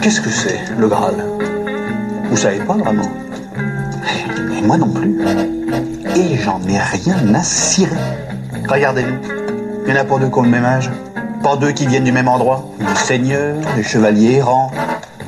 Qu'est-ce que c'est, le Graal? Vous savez pas vraiment? Et moi non plus. Et j'en ai rien à cirer. Regardez-nous. Il y en a pour deux qui ont le même âge. Pas deux qui viennent du même endroit. Des seigneurs, des chevaliers errants,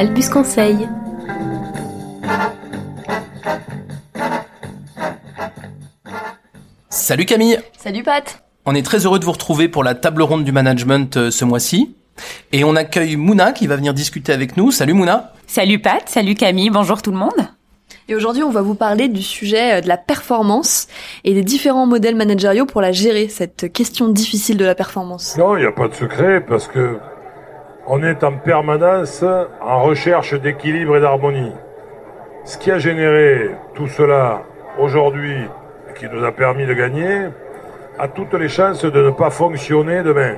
Albus Conseil. Salut Camille Salut Pat On est très heureux de vous retrouver pour la table ronde du management euh, ce mois-ci. Et on accueille Mouna qui va venir discuter avec nous. Salut Mouna Salut Pat, salut Camille, bonjour tout le monde Et aujourd'hui, on va vous parler du sujet euh, de la performance et des différents modèles managériaux pour la gérer, cette question difficile de la performance. Non, il n'y a pas de secret parce que on est en permanence en recherche d'équilibre et d'harmonie. Ce qui a généré tout cela aujourd'hui qui nous a permis de gagner a toutes les chances de ne pas fonctionner demain.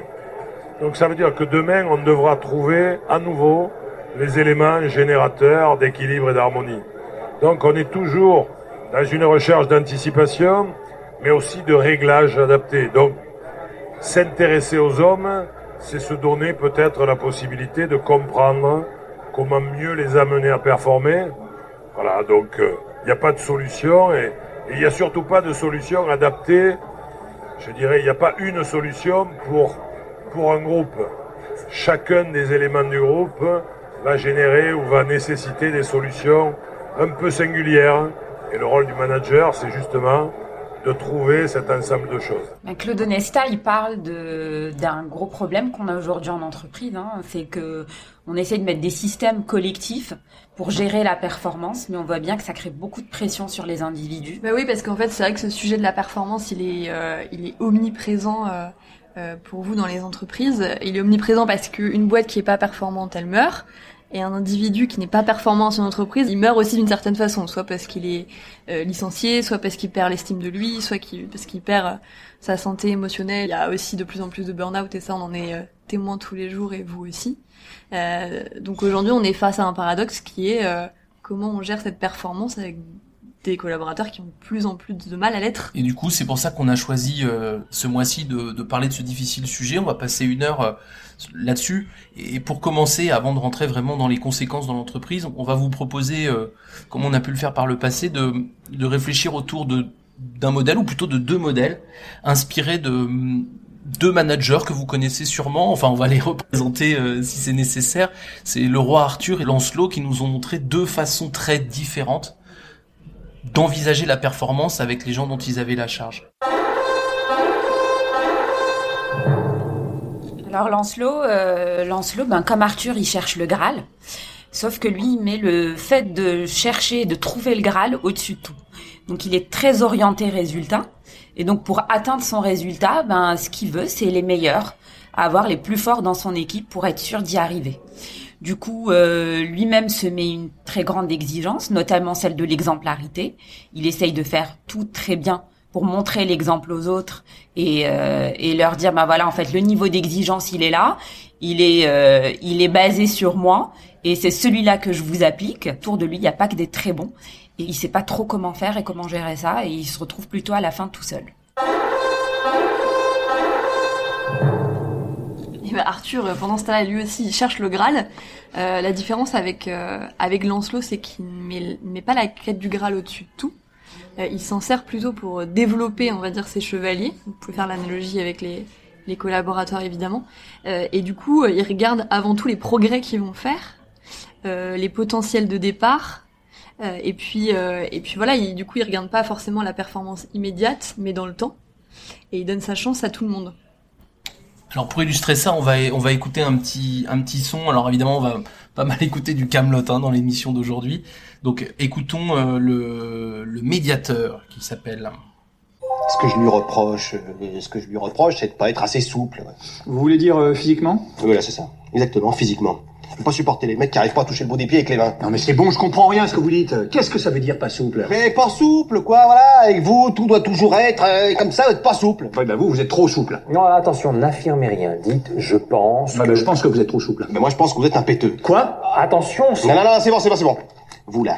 Donc ça veut dire que demain, on devra trouver à nouveau les éléments générateurs d'équilibre et d'harmonie. Donc on est toujours dans une recherche d'anticipation, mais aussi de réglage adapté. Donc s'intéresser aux hommes, c'est se donner peut-être la possibilité de comprendre comment mieux les amener à performer. Voilà, donc il n'y a pas de solution et il n'y a surtout pas de solution adaptée. Je dirais, il n'y a pas une solution pour, pour un groupe. Chacun des éléments du groupe va générer ou va nécessiter des solutions un peu singulières. Et le rôle du manager, c'est justement de trouver cet ensemble de choses. Ben, Claude Onesta, il parle de d'un gros problème qu'on a aujourd'hui en entreprise, hein, c'est que on essaie de mettre des systèmes collectifs pour gérer la performance, mais on voit bien que ça crée beaucoup de pression sur les individus. Bah oui, parce qu'en fait, c'est vrai que ce sujet de la performance, il est, euh, il est omniprésent euh, euh, pour vous dans les entreprises. Il est omniprésent parce qu'une boîte qui est pas performante, elle meurt. Et un individu qui n'est pas performant dans son entreprise, il meurt aussi d'une certaine façon, soit parce qu'il est euh, licencié, soit parce qu'il perd l'estime de lui, soit parce qu'il perd euh, sa santé émotionnelle. Il y a aussi de plus en plus de burn-out et ça, on en est euh, témoin tous les jours et vous aussi. Donc aujourd'hui, on est face à un paradoxe qui est comment on gère cette performance avec des collaborateurs qui ont de plus en plus de mal à l'être. Et du coup, c'est pour ça qu'on a choisi euh, ce mois-ci de, de parler de ce difficile sujet. On va passer une heure euh, là-dessus. Et pour commencer, avant de rentrer vraiment dans les conséquences dans l'entreprise, on va vous proposer, euh, comme on a pu le faire par le passé, de, de réfléchir autour de d'un modèle, ou plutôt de deux modèles, inspirés de deux managers que vous connaissez sûrement. Enfin, on va les représenter euh, si c'est nécessaire. C'est le roi Arthur et Lancelot qui nous ont montré deux façons très différentes d'envisager la performance avec les gens dont ils avaient la charge. Alors Lancelot, euh, Lancelot, ben comme Arthur, il cherche le Graal, sauf que lui, il met le fait de chercher, de trouver le Graal au-dessus de tout. Donc il est très orienté résultat, et donc pour atteindre son résultat, ben ce qu'il veut, c'est les meilleurs, avoir les plus forts dans son équipe pour être sûr d'y arriver. Du coup, euh, lui-même se met une très grande exigence, notamment celle de l'exemplarité. Il essaye de faire tout très bien pour montrer l'exemple aux autres et, euh, et leur dire, bah voilà, en fait, le niveau d'exigence, il est là, il est, euh, il est basé sur moi et c'est celui-là que je vous applique. Autour de lui, il n'y a pas que des très bons et il sait pas trop comment faire et comment gérer ça et il se retrouve plutôt à la fin tout seul. Arthur, euh, pendant ce temps-là, lui aussi, il cherche le Graal. Euh, la différence avec euh, avec Lancelot, c'est qu'il met, met pas la quête du Graal au-dessus de tout. Euh, il s'en sert plutôt pour développer, on va dire, ses chevaliers. Vous pouvez faire l'analogie avec les, les collaborateurs, évidemment. Euh, et du coup, euh, il regarde avant tout les progrès qu'ils vont faire, euh, les potentiels de départ. Euh, et puis, euh, et puis voilà, il, du coup, il regarde pas forcément la performance immédiate, mais dans le temps. Et il donne sa chance à tout le monde. Alors pour illustrer ça, on va on va écouter un petit un petit son. Alors évidemment, on va pas mal écouter du Camelot hein, dans l'émission d'aujourd'hui. Donc écoutons euh, le le médiateur qui s'appelle. Ce que je lui reproche, euh, ce que je lui reproche, c'est de pas être assez souple. Vous voulez dire euh, physiquement? Voilà, c'est ça. Exactement, physiquement. Je peux pas supporter les mecs qui arrivent pas à toucher le bout des pieds avec les mains. Non mais c'est bon, je comprends rien à ce que vous dites. Qu'est-ce que ça veut dire pas souple? Mais pas souple, quoi, voilà. Avec vous, tout doit toujours être euh, comme ça, être pas souple. Ouais, bah vous, vous êtes trop souple. Non, attention, n'affirmez rien. Dites, je pense. Bah, que... bah, je pense que vous êtes trop souple. Mais moi, je pense que vous êtes un péteux. Quoi? Attention, c'est... Non, non, non, c'est bon, c'est bon, c'est bon. Vous, là,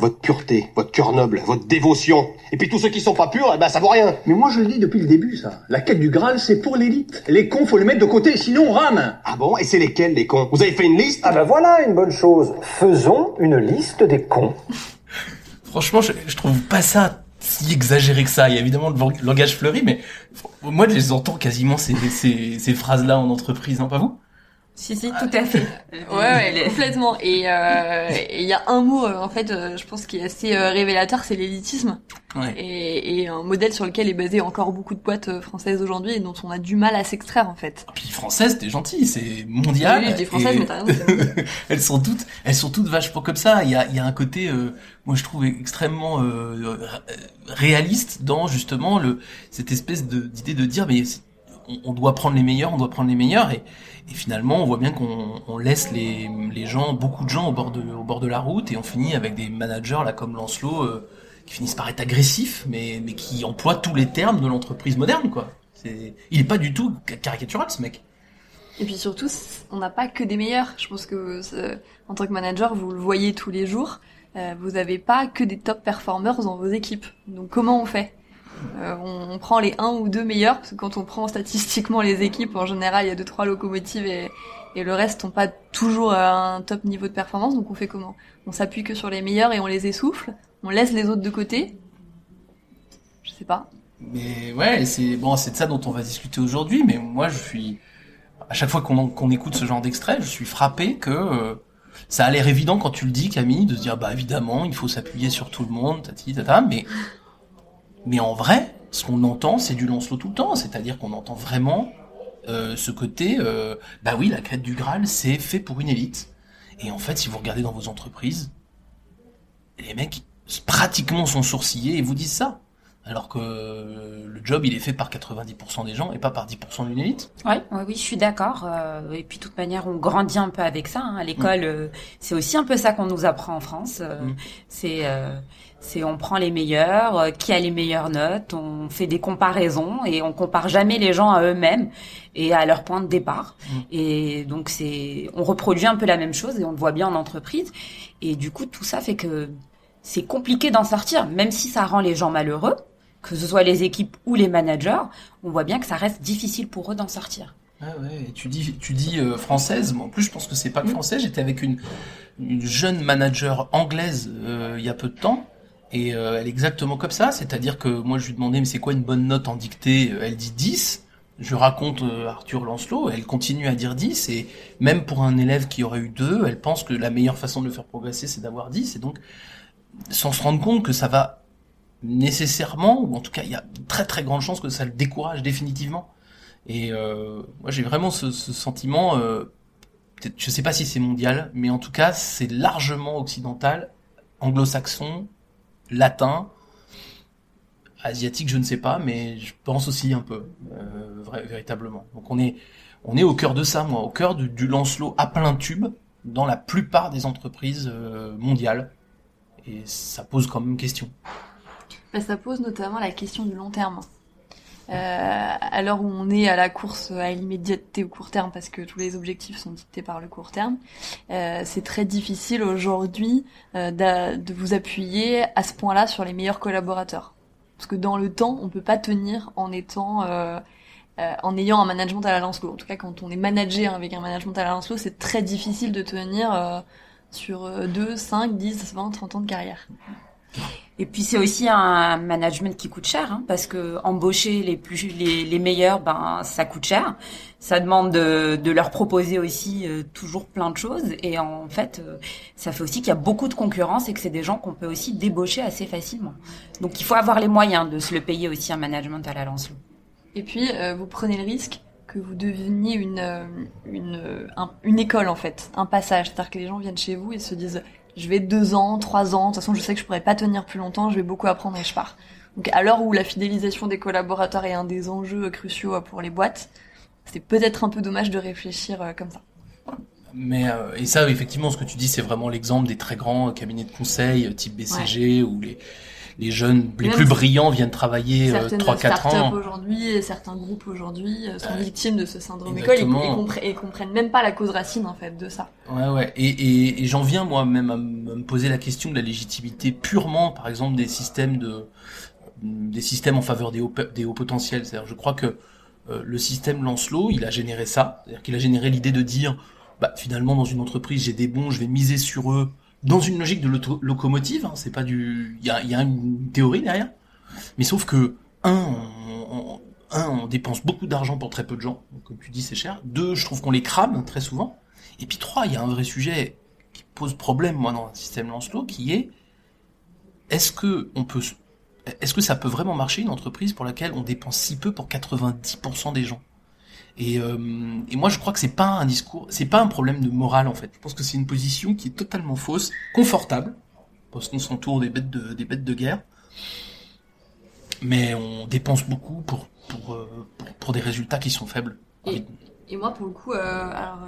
votre pureté, votre cœur noble, votre dévotion, et puis tous ceux qui sont pas purs, eh ben ça vaut rien. Mais moi je le dis depuis le début ça. La quête du Graal c'est pour l'élite. Les cons faut les mettre de côté, sinon on rame. Ah bon? Et c'est lesquels les cons? Vous avez fait une liste? Ah bah voilà une bonne chose. Faisons une liste des cons. Franchement, je, je trouve pas ça si exagéré que ça. Il y a évidemment le langage fleuri, mais moi je les entends quasiment ces, ces, ces phrases-là en entreprise, non pas vous? Si si tout à fait. ouais ouais complètement. Et euh, il y a un mot en fait, euh, je pense qui est assez euh, révélateur, c'est l'élitisme. Ouais. Et, et, un modèle sur lequel est basé encore beaucoup de boîtes euh, françaises aujourd'hui et dont on a du mal à s'extraire en fait. Puis françaises, t'es gentil, c'est mondial. Oui, je dis française, et... mais t'as raison. elles sont toutes, elles sont toutes vachement comme ça. Il y a, il y a un côté, euh, moi je trouve extrêmement euh, réaliste dans justement le cette espèce de d'idée de dire mais on, doit prendre les meilleurs, on doit prendre les meilleurs et finalement, on voit bien qu'on on laisse les, gens, beaucoup de gens au bord de, la route, et on finit avec des managers là comme Lancelot euh, qui finissent par être agressifs, mais, qui emploient tous les termes de l'entreprise moderne, quoi. Il est pas du tout caricatural, ce mec. Et puis surtout, on n'a pas que des meilleurs. Je pense que en tant que manager, vous le voyez tous les jours. Euh, vous n'avez pas que des top performers dans vos équipes. Donc comment on fait? Euh, on, on, prend les un ou deux meilleurs parce que quand on prend statistiquement les équipes, en général, il y a deux trois locomotives et, et le reste n'ont pas toujours un top niveau de performance. Donc on fait comment? On s'appuie que sur les meilleurs et on les essouffle. On laisse les autres de côté. Je sais pas. Mais ouais, c'est bon, c'est de ça dont on va discuter aujourd'hui. Mais moi, je suis à chaque fois qu'on qu'on écoute ce genre d'extrait, je suis frappé que euh, ça a l'air évident quand tu le dis, Camille, de se dire bah évidemment, il faut s'appuyer sur tout le monde, tati, tata, mais mais en vrai, ce qu'on entend, c'est du Lancelot tout le temps. C'est-à-dire qu'on entend vraiment euh, ce côté, euh, bah oui, la quête du Graal, c'est fait pour une élite. Et en fait, si vous regardez dans vos entreprises, les mecs pratiquement sont sourcillés et vous disent ça. Alors que le job, il est fait par 90% des gens et pas par 10% d'une élite. Oui, oui, oui, je suis d'accord. Euh, et puis, de toute manière, on grandit un peu avec ça. Hein. À l'école, mmh. euh, c'est aussi un peu ça qu'on nous apprend en France. Euh, mmh. C'est c'est on prend les meilleurs, euh, qui a les meilleures notes, on fait des comparaisons et on compare jamais les gens à eux-mêmes et à leur point de départ. Mmh. Et donc c'est on reproduit un peu la même chose et on le voit bien en entreprise et du coup tout ça fait que c'est compliqué d'en sortir même si ça rend les gens malheureux, que ce soit les équipes ou les managers, on voit bien que ça reste difficile pour eux d'en sortir. Ah ouais, tu dis tu dis euh, française, mais en plus je pense que c'est pas que français, j'étais avec une une jeune manager anglaise euh, il y a peu de temps et euh, elle est exactement comme ça, c'est-à-dire que moi je lui demandais mais c'est quoi une bonne note en dictée? Elle dit 10. Je raconte euh, Arthur Lancelot, elle continue à dire 10 et même pour un élève qui aurait eu 2, elle pense que la meilleure façon de le faire progresser c'est d'avoir 10 et donc sans se rendre compte que ça va nécessairement ou en tout cas il y a très très grande chance que ça le décourage définitivement. Et euh, moi j'ai vraiment ce, ce sentiment je sais pas si c'est mondial, mais en tout cas c'est largement occidental, anglo-saxon, latin, asiatique, je ne sais pas, mais je pense aussi un peu, euh, véritablement. Donc on est, on est au cœur de ça, moi, au cœur du, du Lancelot à plein tube dans la plupart des entreprises euh, mondiales. Et ça pose quand même question. Bah, ça pose notamment la question du long terme. Euh, à l'heure où on est à la course à l'immédiateté au court terme, parce que tous les objectifs sont dictés par le court terme, euh, c'est très difficile aujourd'hui euh, de vous appuyer à ce point-là sur les meilleurs collaborateurs. Parce que dans le temps, on peut pas tenir en étant euh, en ayant un management à la Lancelot. En tout cas, quand on est managé avec un management à la Lancelot, c'est très difficile de tenir euh, sur 2, 5, 10, 20, 30 ans de carrière. Et puis c'est aussi un management qui coûte cher, hein, parce que embaucher les plus les, les, meilleurs, ben ça coûte cher. Ça demande de, de leur proposer aussi euh, toujours plein de choses, et en fait, euh, ça fait aussi qu'il y a beaucoup de concurrence et que c'est des gens qu'on peut aussi débaucher assez facilement. Donc il faut avoir les moyens de se le payer aussi un management à la Lancelot. Et puis euh, vous prenez le risque que vous deveniez une, euh, une, euh, un- une école en fait, un passage. C'est-à-dire que les gens viennent chez vous et se disent je vais deux ans, trois ans, de toute façon je sais que je pourrais pas tenir plus longtemps, je vais beaucoup apprendre et je pars. Donc à l'heure où la fidélisation des collaborateurs est un des enjeux cruciaux pour les boîtes, c'est peut-être un peu dommage de réfléchir euh, comme ça. Mais euh, et ça, effectivement, ce que tu dis, c'est vraiment l'exemple des très grands cabinets de conseil, euh, type BCG, où les les jeunes les plus brillants viennent travailler euh, Certaines 3-4 startups ans. aujourd'hui, et certains groupes aujourd'hui euh, sont victimes de ce syndrome école et, et, Exactement. compre- et comprennent même pas la cause racine en fait de ça. Ouais, ouais. Et, et, et j'en viens moi même à me poser la question de la légitimité purement, par exemple, des systèmes de des systèmes en faveur des hauts, des hauts potentiels. C'est-à-dire, je crois que euh, le système Lancelot, il a généré ça. C'est-à-dire qu'il a généré l'idée de dire, bah, finalement, dans une entreprise, j'ai des bons, je vais miser sur eux, dans une logique de locomotive. Hein, c'est pas du, il y a, y a une théorie derrière. Mais sauf que un, on, un, on dépense beaucoup d'argent pour très peu de gens. Comme tu dis, c'est cher. Deux, je trouve qu'on les crame très souvent. Et puis trois, il y a un vrai sujet qui pose problème, moi, dans un système Lancelot, qui est est-ce que on peut, est-ce que ça peut vraiment marcher une entreprise pour laquelle on dépense si peu pour 90% des gens? Et, euh, et moi, je crois que c'est pas un discours, c'est pas un problème de morale en fait. Je pense que c'est une position qui est totalement fausse, confortable, parce qu'on s'entoure des bêtes de guerre, mais on dépense beaucoup euh, pour, des résultats qui sont faibles. Et, moi, pour le coup, euh, alors,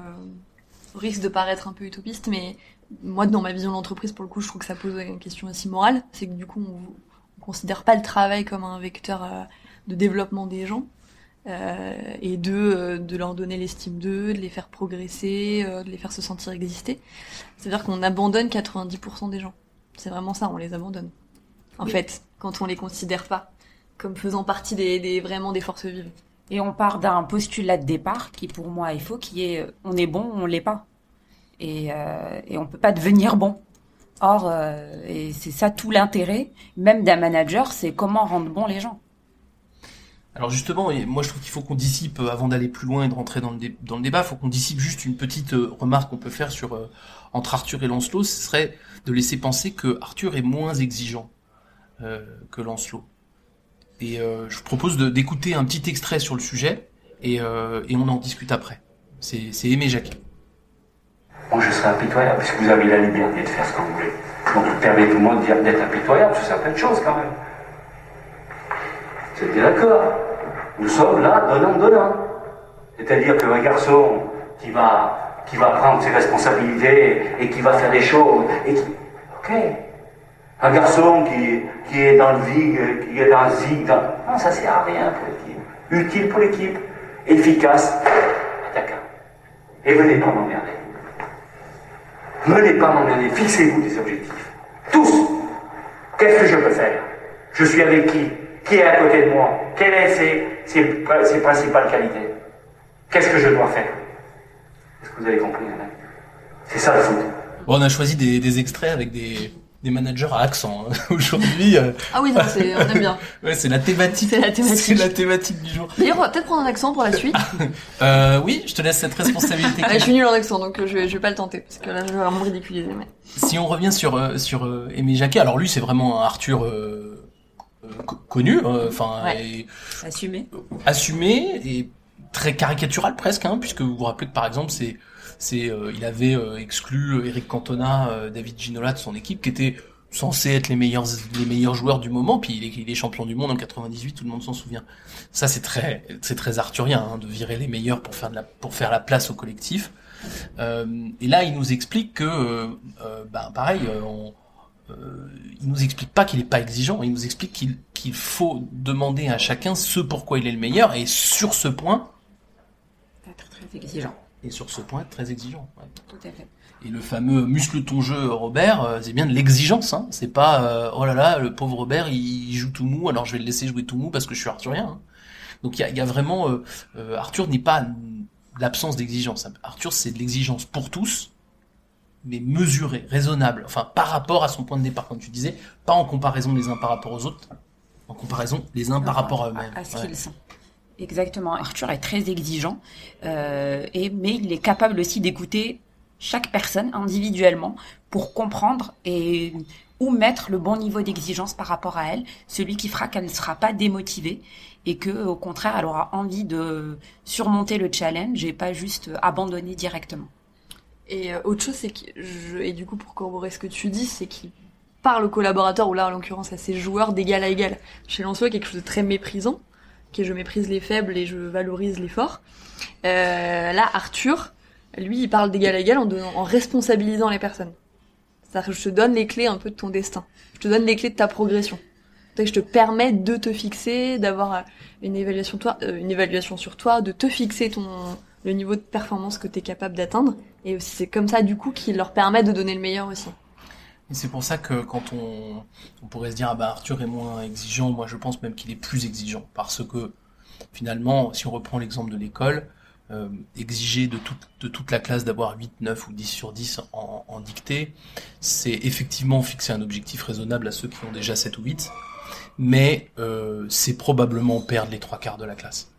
risque de paraître un peu utopiste, mais moi, dans ma vision de l'entreprise, pour le coup, je trouve que ça pose une question aussi morale. C'est que du coup, on, on considère pas le travail comme un vecteur de développement des gens. Euh, et de, euh, de leur donner l'estime d'eux, de les faire progresser, euh, de les faire se sentir exister. C'est-à-dire qu'on abandonne 90% des gens. C'est vraiment ça, on les abandonne. En Oui. fait, quand on les considère pas comme faisant partie des, des vraiment des forces vives. Et on part d'un postulat de départ qui pour moi est faux, qui est euh, on est bon, on l'est pas. Et, euh, et on peut pas devenir bon. Or, euh, et c'est ça tout l'intérêt, même d'un manager, c'est comment rendre bon les gens. Alors justement, et moi je trouve qu'il faut qu'on dissipe, euh, avant d'aller plus loin et de rentrer dans le, dé- dans le débat, il faut qu'on dissipe juste une petite euh, remarque qu'on peut faire sur euh, entre Arthur et Lancelot, ce serait de laisser penser que Arthur est moins exigeant euh, que Lancelot. Et euh, je vous propose d'écouter un petit extrait sur le sujet et, euh, et on en discute après. C'est Aimé Jacquet. Moi, je serai impitoyable, puisque vous avez la liberté de faire ce que vous voulez? Donc, permettez-moi d'être impitoyable sur certaines choses, quand même. Êtes bien d'accord Nous sommes là, donnant-donnant. C'est-à-dire qu'un garçon qui va, qui va prendre ses responsabilités et qui va faire des choses, et qui... Ok. Un garçon qui, qui est dans le vig, qui est dans le zig, dans... Non, ça sert à rien pour l'équipe. Utile pour l'équipe. Efficace. Attaquant. Et venez pas m'emmerder. Menez pas m'emmerder, fixez-vous des objectifs. Tous Qu'est-ce que je peux faire? Je suis avec qui? Qui est à côté de moi? Quelles sont ses, ses, ses principales qualités? Qu'est-ce que je dois faire? Est-ce que vous avez compris hein C'est ça le foot. Bon, on a choisi des, des extraits avec des, des managers à accent hein. aujourd'hui. euh. Ah oui, non, c'est- on aime bien. ouais, c'est la thématique. C'est la thématique. C'est la thématique du jour. D'ailleurs, on va peut-être prendre un accent pour la suite. Euh, oui, je te laisse cette responsabilité. Ah, je suis nulle en accent, donc euh, je vais, je vais pas le tenter, parce que là, je vais vraiment me ridiculiser. Mais... Si on revient sur euh, sur euh, Aimé Jacquet, alors lui c'est vraiment un Arthur euh, connu, euh, enfin Ouais. Assumé. assumé et très caricatural presque, hein, puisque vous vous rappelez que par exemple c'est c'est euh, il avait euh, exclu Eric Cantona, euh, David Ginola de son équipe qui était censé être les meilleurs les meilleurs joueurs du moment, puis il est, il est champion du monde en 98, tout le monde s'en souvient. Ça c'est très c'est très arthurien hein, de virer les meilleurs pour faire de la pour faire la place au collectif. Euh, et là, il nous explique que, ben, pareil, euh, on, euh, il nous explique pas qu'il est pas exigeant. Il nous explique qu'il faut demander à chacun ce pourquoi il est le meilleur, et sur ce point, Être très exigeant. et sur ce point, être très exigeant. ouais. Tout à fait. Et le fameux muscle ton jeu, Robert, euh, c'est bien de l'exigence. Hein. C'est pas euh, oh là là, le pauvre Robert, il, joue tout mou, alors je vais le laisser jouer tout mou parce que je suis arthurien. hein. Donc il y a, y a vraiment euh, euh, Arthur n'est pas l'absence d'exigence. Arthur, c'est de l'exigence pour tous, mais mesurée, raisonnable. Enfin, par rapport à son point de départ, comme tu disais, pas en comparaison les uns par rapport aux autres, en comparaison les uns par rapport à eux-mêmes. À ce Ouais. qu'ils sont. Exactement. Arthur est très exigeant, euh, et mais il est capable aussi d'écouter chaque personne individuellement pour comprendre et où mettre le bon niveau d'exigence par rapport à elle, celui qui fera qu'elle ne sera pas démotivée et que au contraire elle aura envie de surmonter le challenge et pas juste abandonner directement. Et euh, autre chose, c'est que je, et du coup pour corroborer ce que tu dis, c'est qu'il parle aux collaborateurs, ou là en l'occurrence à ses joueurs, d'égal à égal. Chez Lancelot, quelque chose de très méprisant, qui est je méprise les faibles et je valorise les forts. Euh, là, Arthur, lui, il parle d'égal à égal en, donnant, en responsabilisant les personnes. C'est-à-dire que je te donne les clés un peu de ton destin. Je te donne les clés de ta progression. je te permets de te fixer, d'avoir euh, une évaluation, toi, euh, une évaluation sur toi, de te fixer ton le niveau de performance que tu es capable d'atteindre. Et c'est comme ça, du coup, qu'il leur permet de donner le meilleur aussi. C'est pour ça que quand on, pourrait se dire, ah bah Arthur est moins exigeant, moi je pense même qu'il est plus exigeant. Parce que finalement, si on reprend l'exemple de l'école, euh, exiger de, toute la classe d'avoir 8, 9 ou 10 sur 10 en, en dictée, c'est effectivement fixer un objectif raisonnable à ceux qui ont déjà 7 ou 8, mais euh, c'est probablement perdre les trois quarts de la classe.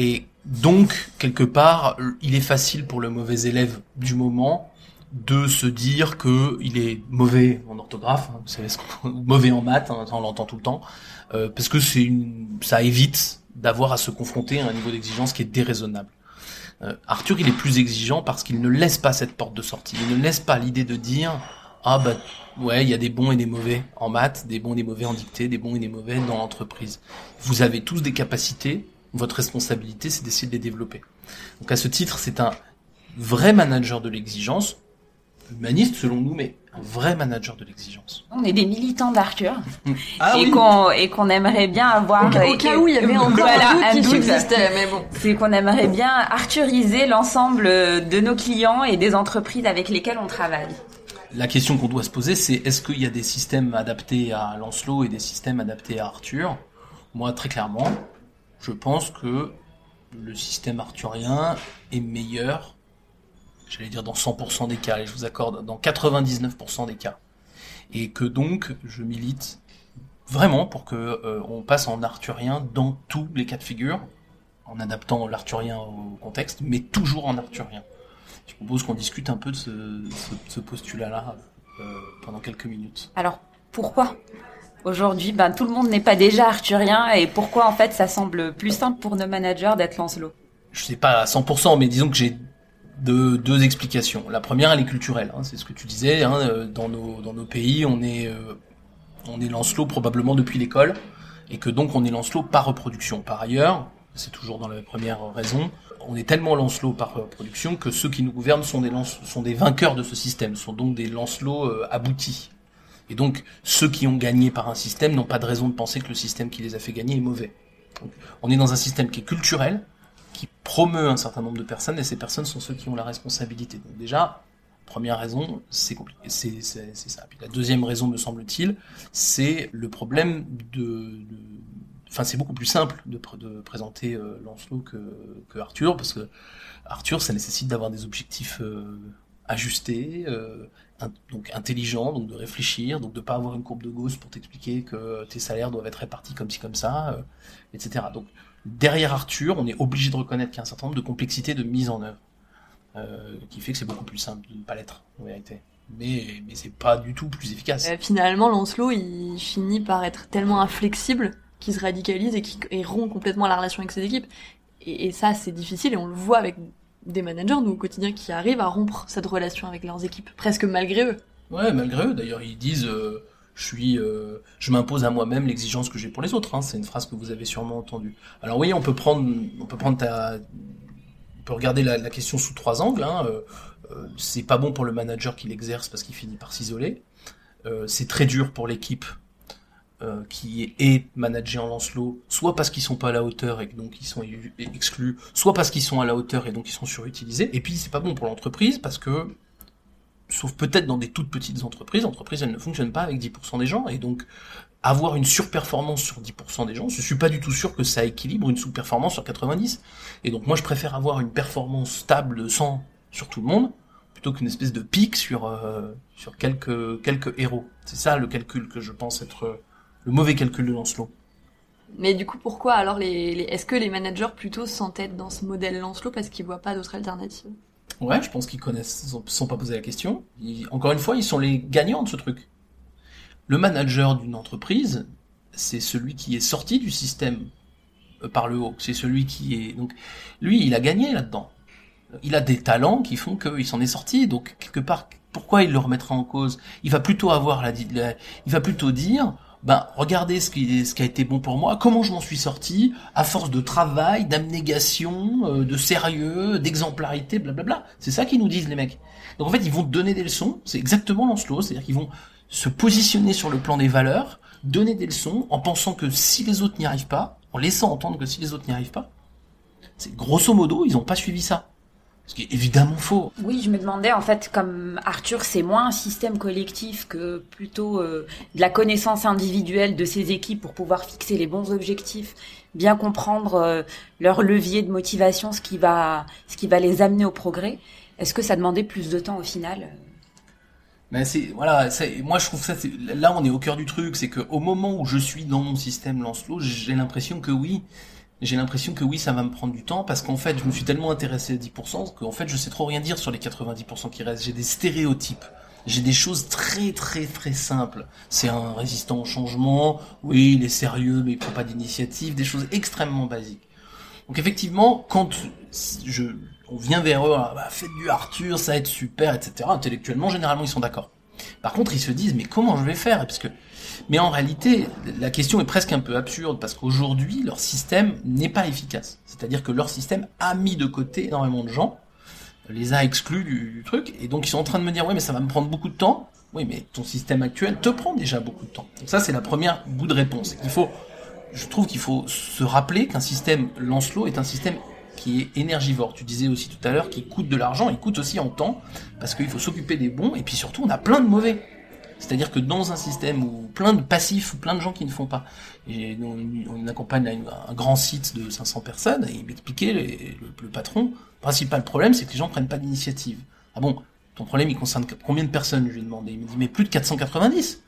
Et donc, quelque part, il est facile pour le mauvais élève du moment de se dire que il est mauvais en orthographe, hein, vous savez, mauvais en maths, hein, on l'entend tout le temps, euh, parce que c'est une, ça évite d'avoir à se confronter à un niveau d'exigence qui est déraisonnable. Euh, Arthur, il est plus exigeant parce qu'il ne laisse pas cette porte de sortie. Il ne laisse pas l'idée de dire ah bah ouais, il y a des bons et des mauvais en maths, des bons et des mauvais en dictée, des bons et des mauvais dans l'entreprise. Vous avez tous des capacités, votre responsabilité c'est d'essayer de les développer. Donc à ce titre, c'est un vrai manager de l'exigence, humaniste selon nous, mais un vrai manager de l'exigence. On est des militants d'Arthur ah et qu'on et qu'on aimerait bien avoir au, cas où il y avait encore un doute qui subsistait, mais bon, c'est qu'on aimerait bien arthuriser l'ensemble de nos clients et des entreprises avec lesquelles on travaille. La question qu'on doit se poser, c'est est-ce qu'il y a des systèmes adaptés à Lancelot et des systèmes adaptés à Arthur? Moi, très clairement, je pense que le système arthurien est meilleur j'allais dire dans 100% des cas, et je vous accorde dans 99% des cas. Et que donc, je milite vraiment pour que euh, on passe en arthurien dans tous les cas de figure, en adaptant l'arthurien au contexte, mais toujours en arthurien. Je propose qu'on discute un peu de ce, postulat-là euh, pendant quelques minutes. Alors, pourquoi? Aujourd'hui, ben, tout le monde n'est pas déjà arthurien, et pourquoi en fait ça semble plus simple pour nos managers d'être Lancelot? Je sais pas à 100%, mais disons que j'ai de deux explications. La première, elle est culturelle. Hein, c'est ce que tu disais. Hein, euh, dans nos dans nos pays, on est euh, on est Lancelot probablement depuis l'école, et que donc on est Lancelot par reproduction. Par ailleurs, c'est toujours dans la première raison, on est tellement Lancelot par reproduction que ceux qui nous gouvernent sont des sont des vainqueurs de ce système, sont donc des Lancelots euh, aboutis. Et donc ceux qui ont gagné par un système n'ont pas de raison de penser que le système qui les a fait gagner est mauvais. on est dans un système qui est culturel, qui promeut un certain nombre de personnes et ces personnes sont ceux qui ont la responsabilité. Donc déjà, première raison, c'est compliqué, c'est, ça. La deuxième raison, me semble-t-il, c'est le problème de, enfin c'est beaucoup plus simple de, présenter euh, Lancelot que, que, Arthur parce que Arthur, ça nécessite d'avoir des objectifs euh, ajustés, euh, donc intelligents, donc de réfléchir, donc de pas avoir une courbe de Gauss pour t'expliquer que tes salaires doivent être répartis comme ci comme ça, euh, etc. Donc derrière Arthur, on est obligé de reconnaître qu'il y a un certain nombre de complexités de mise en œuvre, euh, qui fait que c'est beaucoup plus simple de ne pas l'être, en vérité. Mais, mais c'est pas du tout plus efficace. Euh, finalement, Lancelot, il finit par être tellement inflexible qu'il se radicalise et qu'il rompt complètement la relation avec ses équipes. Et ça, c'est difficile et on le voit avec des managers, nous, au quotidien, qui arrivent à rompre cette relation avec leurs équipes, presque malgré eux. Ouais, malgré eux. D'ailleurs, ils disent, euh, je suis, euh, je m'impose à moi-même l'exigence que j'ai pour les autres. Hein. C'est une phrase que vous avez sûrement entendue. Alors oui, on peut prendre, on peut prendre ta, on peut regarder la, question sous trois angles. Hein. Euh, c'est pas bon pour le manager qui l'exerce parce qu'il finit par s'isoler. C'est très dur pour l'équipe euh, qui est managée en Lancelot, soit parce qu'ils sont pas à la hauteur et donc ils sont exclus, soit parce qu'ils sont à la hauteur et donc ils sont surutilisés. Et puis c'est pas bon pour l'entreprise parce que sauf peut-être dans des toutes petites entreprises, entreprises elles ne fonctionnent pas avec 10% des gens, et donc avoir une surperformance sur 10% des gens, je suis pas du tout sûr que ça équilibre une sous-performance sur 90. Et donc moi je préfère avoir une performance stable de 100 sur tout le monde, plutôt qu'une espèce de pic sur, euh, sur quelques, quelques héros. C'est ça le calcul que je pense être le mauvais calcul de Lancelot. Mais du coup, pourquoi alors les, est-ce que les managers plutôt s'entêtent dans ce modèle Lancelot parce qu'ils voient pas d'autres alternatives? Ouais, je pense qu'ils connaissent, ils se sont pas posé la question. Ils- encore une fois, ils sont les gagnants de ce truc. Le manager d'une entreprise, c'est celui qui est sorti du système euh, par le haut. C'est celui qui est donc lui, il a gagné là-dedans. Il a des talents qui font qu'il s'en est sorti. Donc quelque part, pourquoi il le remettra en cause? Il va plutôt avoir la, la- il va plutôt dire. Ben, regardez ce qui, ce qui a été bon pour moi, comment je m'en suis sorti, à force de travail, d'abnégation, euh, de sérieux, d'exemplarité, blablabla. C'est ça qu'ils nous disent les mecs. Donc en fait, ils vont donner des leçons, c'est exactement Lancelot, c'est-à-dire qu'ils vont se positionner sur le plan des valeurs, donner des leçons en pensant que si les autres n'y arrivent pas, en laissant entendre que si les autres n'y arrivent pas, c'est grosso modo, ils n'ont pas suivi ça. Ce qui est évidemment faux. Oui, je me demandais en fait, comme Arthur, c'est moins un système collectif que plutôt euh, de la connaissance individuelle de ses équipes pour pouvoir fixer les bons objectifs, bien comprendre euh, leur levier de motivation, ce qui va, ce qui va les amener au progrès. Est-ce que ça demandait plus de temps au final? Mais c'est voilà, c'est- moi je trouve ça là on est au cœur du truc, c'est que au moment où je suis dans mon système Lancelot, j'ai l'impression que oui, j'ai l'impression que oui, ça va me prendre du temps parce qu'en fait, je me suis tellement intéressé à 10% qu'en fait, je sais trop rien dire sur les 90% qui restent. J'ai des stéréotypes. J'ai des choses très très très simples. C'est un résistant au changement, oui, il est sérieux mais il prend pas d'initiative, des choses extrêmement basiques. Donc effectivement, quand je, on vient vers eux, ah, bah, faites du Arthur, ça va être super, etc. Intellectuellement, généralement, ils sont d'accord. Par contre, ils se disent, mais comment je vais faire? Parce que, mais en réalité, la question est presque un peu absurde parce qu'aujourd'hui, leur système n'est pas efficace. C'est-à-dire que leur système a mis de côté énormément de gens, les a exclus du, truc, et donc ils sont en train de me dire, ouais, mais ça va me prendre beaucoup de temps. Oui, mais ton système actuel te prend déjà beaucoup de temps. Donc ça, c'est la première bout de réponse. Il faut, je trouve qu'il faut se rappeler qu'un système Lancelot est un système qui est énergivore. Tu disais aussi tout à l'heure qu'il coûte de l'argent, il coûte aussi en temps, parce qu'il faut s'occuper des bons, et puis surtout, on a plein de mauvais. C'est-à-dire que dans un système où plein de passifs, plein de gens qui ne font pas, et on accompagne un grand site de 500 personnes, et il m'expliquait, le, patron, le principal problème, c'est que les gens prennent pas d'initiative. Ah bon, ton problème, il concerne combien de personnes, je lui ai demandé. Il me dit, mais plus de 490.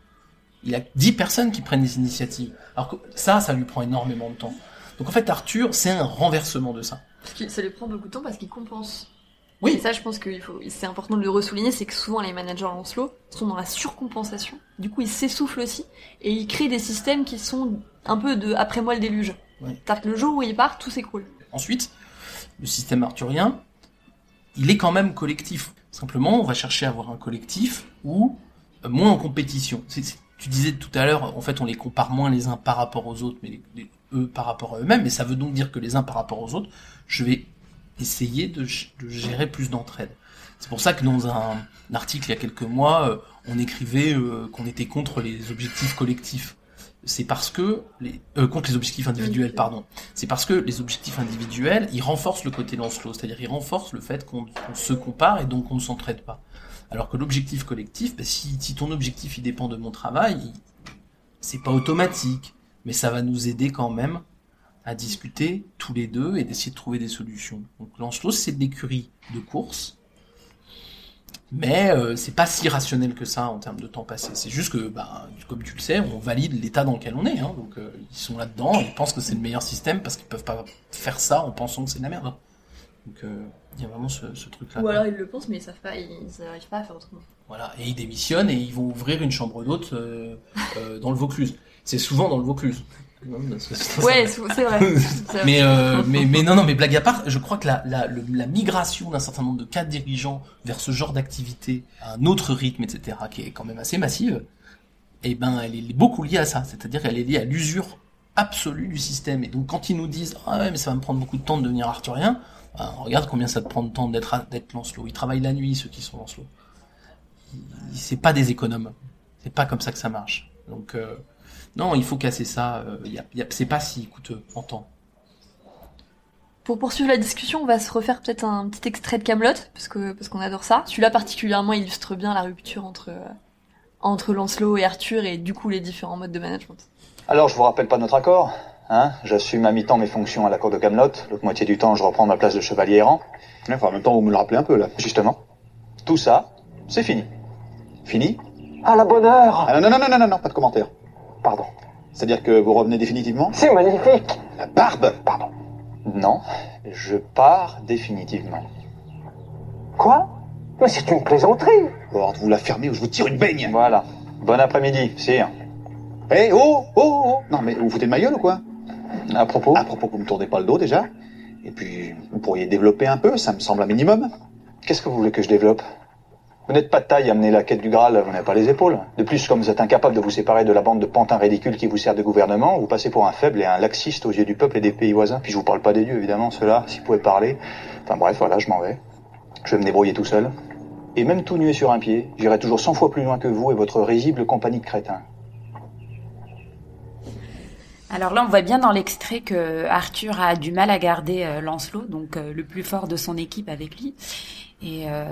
Il a 10 personnes qui prennent des initiatives. Alors que ça, ça lui prend énormément de temps. Donc en fait, Arthur, c'est un renversement de ça. Ça lui prend beaucoup de temps parce qu'il compense. Oui. Et ça, je pense qu'il faut, c'est important de le ressouligner, c'est que souvent les managers Lancelot sont dans la surcompensation. Du coup, ils s'essoufflent aussi et ils créent des systèmes qui sont un peu de après moi le déluge. Oui. C'est-à-dire que le jour où ils partent, tout s'écroule. Ensuite, le système arthurien, il est quand même collectif. Simplement, on va chercher à avoir un collectif où euh, moins en compétition. Tu disais tout à l'heure, en fait, on les compare moins les uns par rapport aux autres, mais les- les- eux par rapport à eux-mêmes. Mais ça veut donc dire que les uns par rapport aux autres, je vais essayer de, gérer plus d'entraide. C'est pour ça que dans un, un article il y a quelques mois, euh, on écrivait euh, qu'on était contre les objectifs collectifs. C'est parce que les euh, contre les objectifs individuels, pardon. C'est parce que les objectifs individuels, ils renforcent le côté Lancelot, c'est-à-dire ils renforcent le fait qu'on se compare et donc on ne s'entraide pas. Alors que l'objectif collectif, ben, si, si ton objectif il dépend de mon travail, il- c'est pas automatique, mais ça va nous aider quand même à discuter tous les deux et d'essayer de trouver des solutions. Donc Lancelot, c'est de l'écurie de course, mais euh, c'est pas si rationnel que ça en termes de temps passé. C'est juste que, bah, comme tu le sais, on valide l'état dans lequel on est. Hein, donc euh, ils sont là-dedans, ils pensent que c'est le meilleur système parce qu'ils peuvent pas faire ça en pensant que c'est de la merde. hein. Donc euh, il y a vraiment ce, ce truc-là. Ou alors ils le pensent, mais ils savent pas, ils n'arrivent pas à faire autrement. Voilà, et ils démissionnent et ils vont ouvrir une chambre d'hôte dans le Vaucluse. C'est souvent dans le Vaucluse. Non, ça- Ouais, c'est vrai. Mais, euh, mais mais non non mais blague à part, je crois que la la, le- la migration d'un certain nombre de cadres dirigeants vers ce genre d'activité, à un autre rythme, etc., qui est quand même assez massive, eh ben elle est beaucoup liée à ça. C'est-à-dire qu'elle est liée à l'usure absolue du système. Et donc quand ils nous disent ah ouais mais ça va me prendre beaucoup de temps de devenir arthurien, ben, regarde combien ça te prend de temps d'être d'être Lancelot. Ils travaillent la nuit ceux qui sont Lancelot. C'est pas des économes. C'est pas comme ça que ça marche. Donc euh, non, il faut casser ça. euh, y a, y a- c'est pas si coûteux en temps. Pour poursuivre la discussion, on va se refaire peut-être un petit extrait de Camelot, parce que parce qu'on adore ça. Celui-là particulièrement illustre bien la rupture entre euh, entre Lancelot et Arthur et du coup les différents modes de management. Alors, je vous rappelle pas notre accord hein J'assume à mi-temps mes fonctions à la cour de Camelot. L'autre moitié du temps, je reprends ma place de chevalier errant. Enfin, en même temps, vous me le rappelez un peu, là. Justement. Tout ça, c'est fini. Fini À la bonne heure Ah, non, non, non, non, non, non, pas de commentaire. Pardon. C'est-à-dire que vous revenez définitivement C'est magnifique La barbe Pardon. Non, je pars définitivement. Quoi? Mais c'est une plaisanterie. Lord, vous la fermez ou je vous tire une baigne. Voilà. Bon après-midi, sire. Eh, oh, oh, oh Non, mais vous vous foutez de ma gueule ou quoi? À propos À propos que vous me tournez pas le dos déjà. Et puis, vous pourriez développer un peu, ça me semble un minimum. Qu'est-ce que vous voulez que je développe? Vous n'êtes pas de taille à mener la quête du Graal, vous n'avez pas les épaules. De plus, comme vous êtes incapable de vous séparer de la bande de pantins ridicules qui vous sert de gouvernement, vous passez pour un faible et un laxiste aux yeux du peuple et des pays voisins. Puis je vous parle pas des dieux, évidemment, ceux-là, s'ils pouvaient parler. Enfin bref, voilà, je m'en vais. Je vais me débrouiller tout seul. Et même tout nué sur un pied, j'irai toujours 100 fois plus loin que vous et votre risible compagnie de crétins. Alors là, on voit bien dans l'extrait que Arthur a du mal à garder euh, Lancelot, donc euh, le plus fort de son équipe avec lui. Et euh,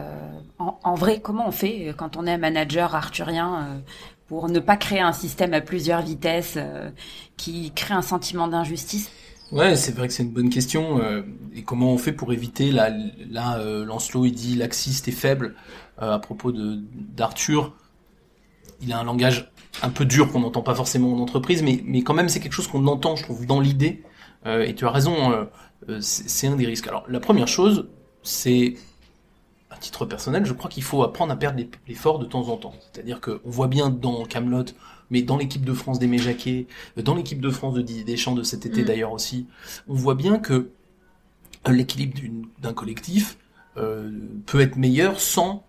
en, en vrai, comment on fait euh, quand on est un manager arthurien euh, pour ne pas créer un système à plusieurs vitesses euh, qui crée un sentiment d'injustice? Ouais, c'est vrai que c'est une bonne question. et comment on fait pour éviter là, là, Lancelot il dit laxiste et faible à propos de d'Arthur. Il a un langage un peu dur qu'on n'entend pas forcément en entreprise, mais mais quand même c'est quelque chose qu'on entend, je trouve, dans l'idée. Et tu as raison, c'est un des risques. Alors la première chose, c'est titre personnel, je crois qu'il faut apprendre à perdre les- l'effort de temps en temps. C'est-à-dire que on voit bien dans Camelot, mais dans l'équipe de France d'Aimé Jacquet, euh, dans l'équipe de France de Didier Deschamps de cet été Mm. d'ailleurs aussi, on voit bien que euh, l'équilibre d'un collectif euh, peut être meilleur sans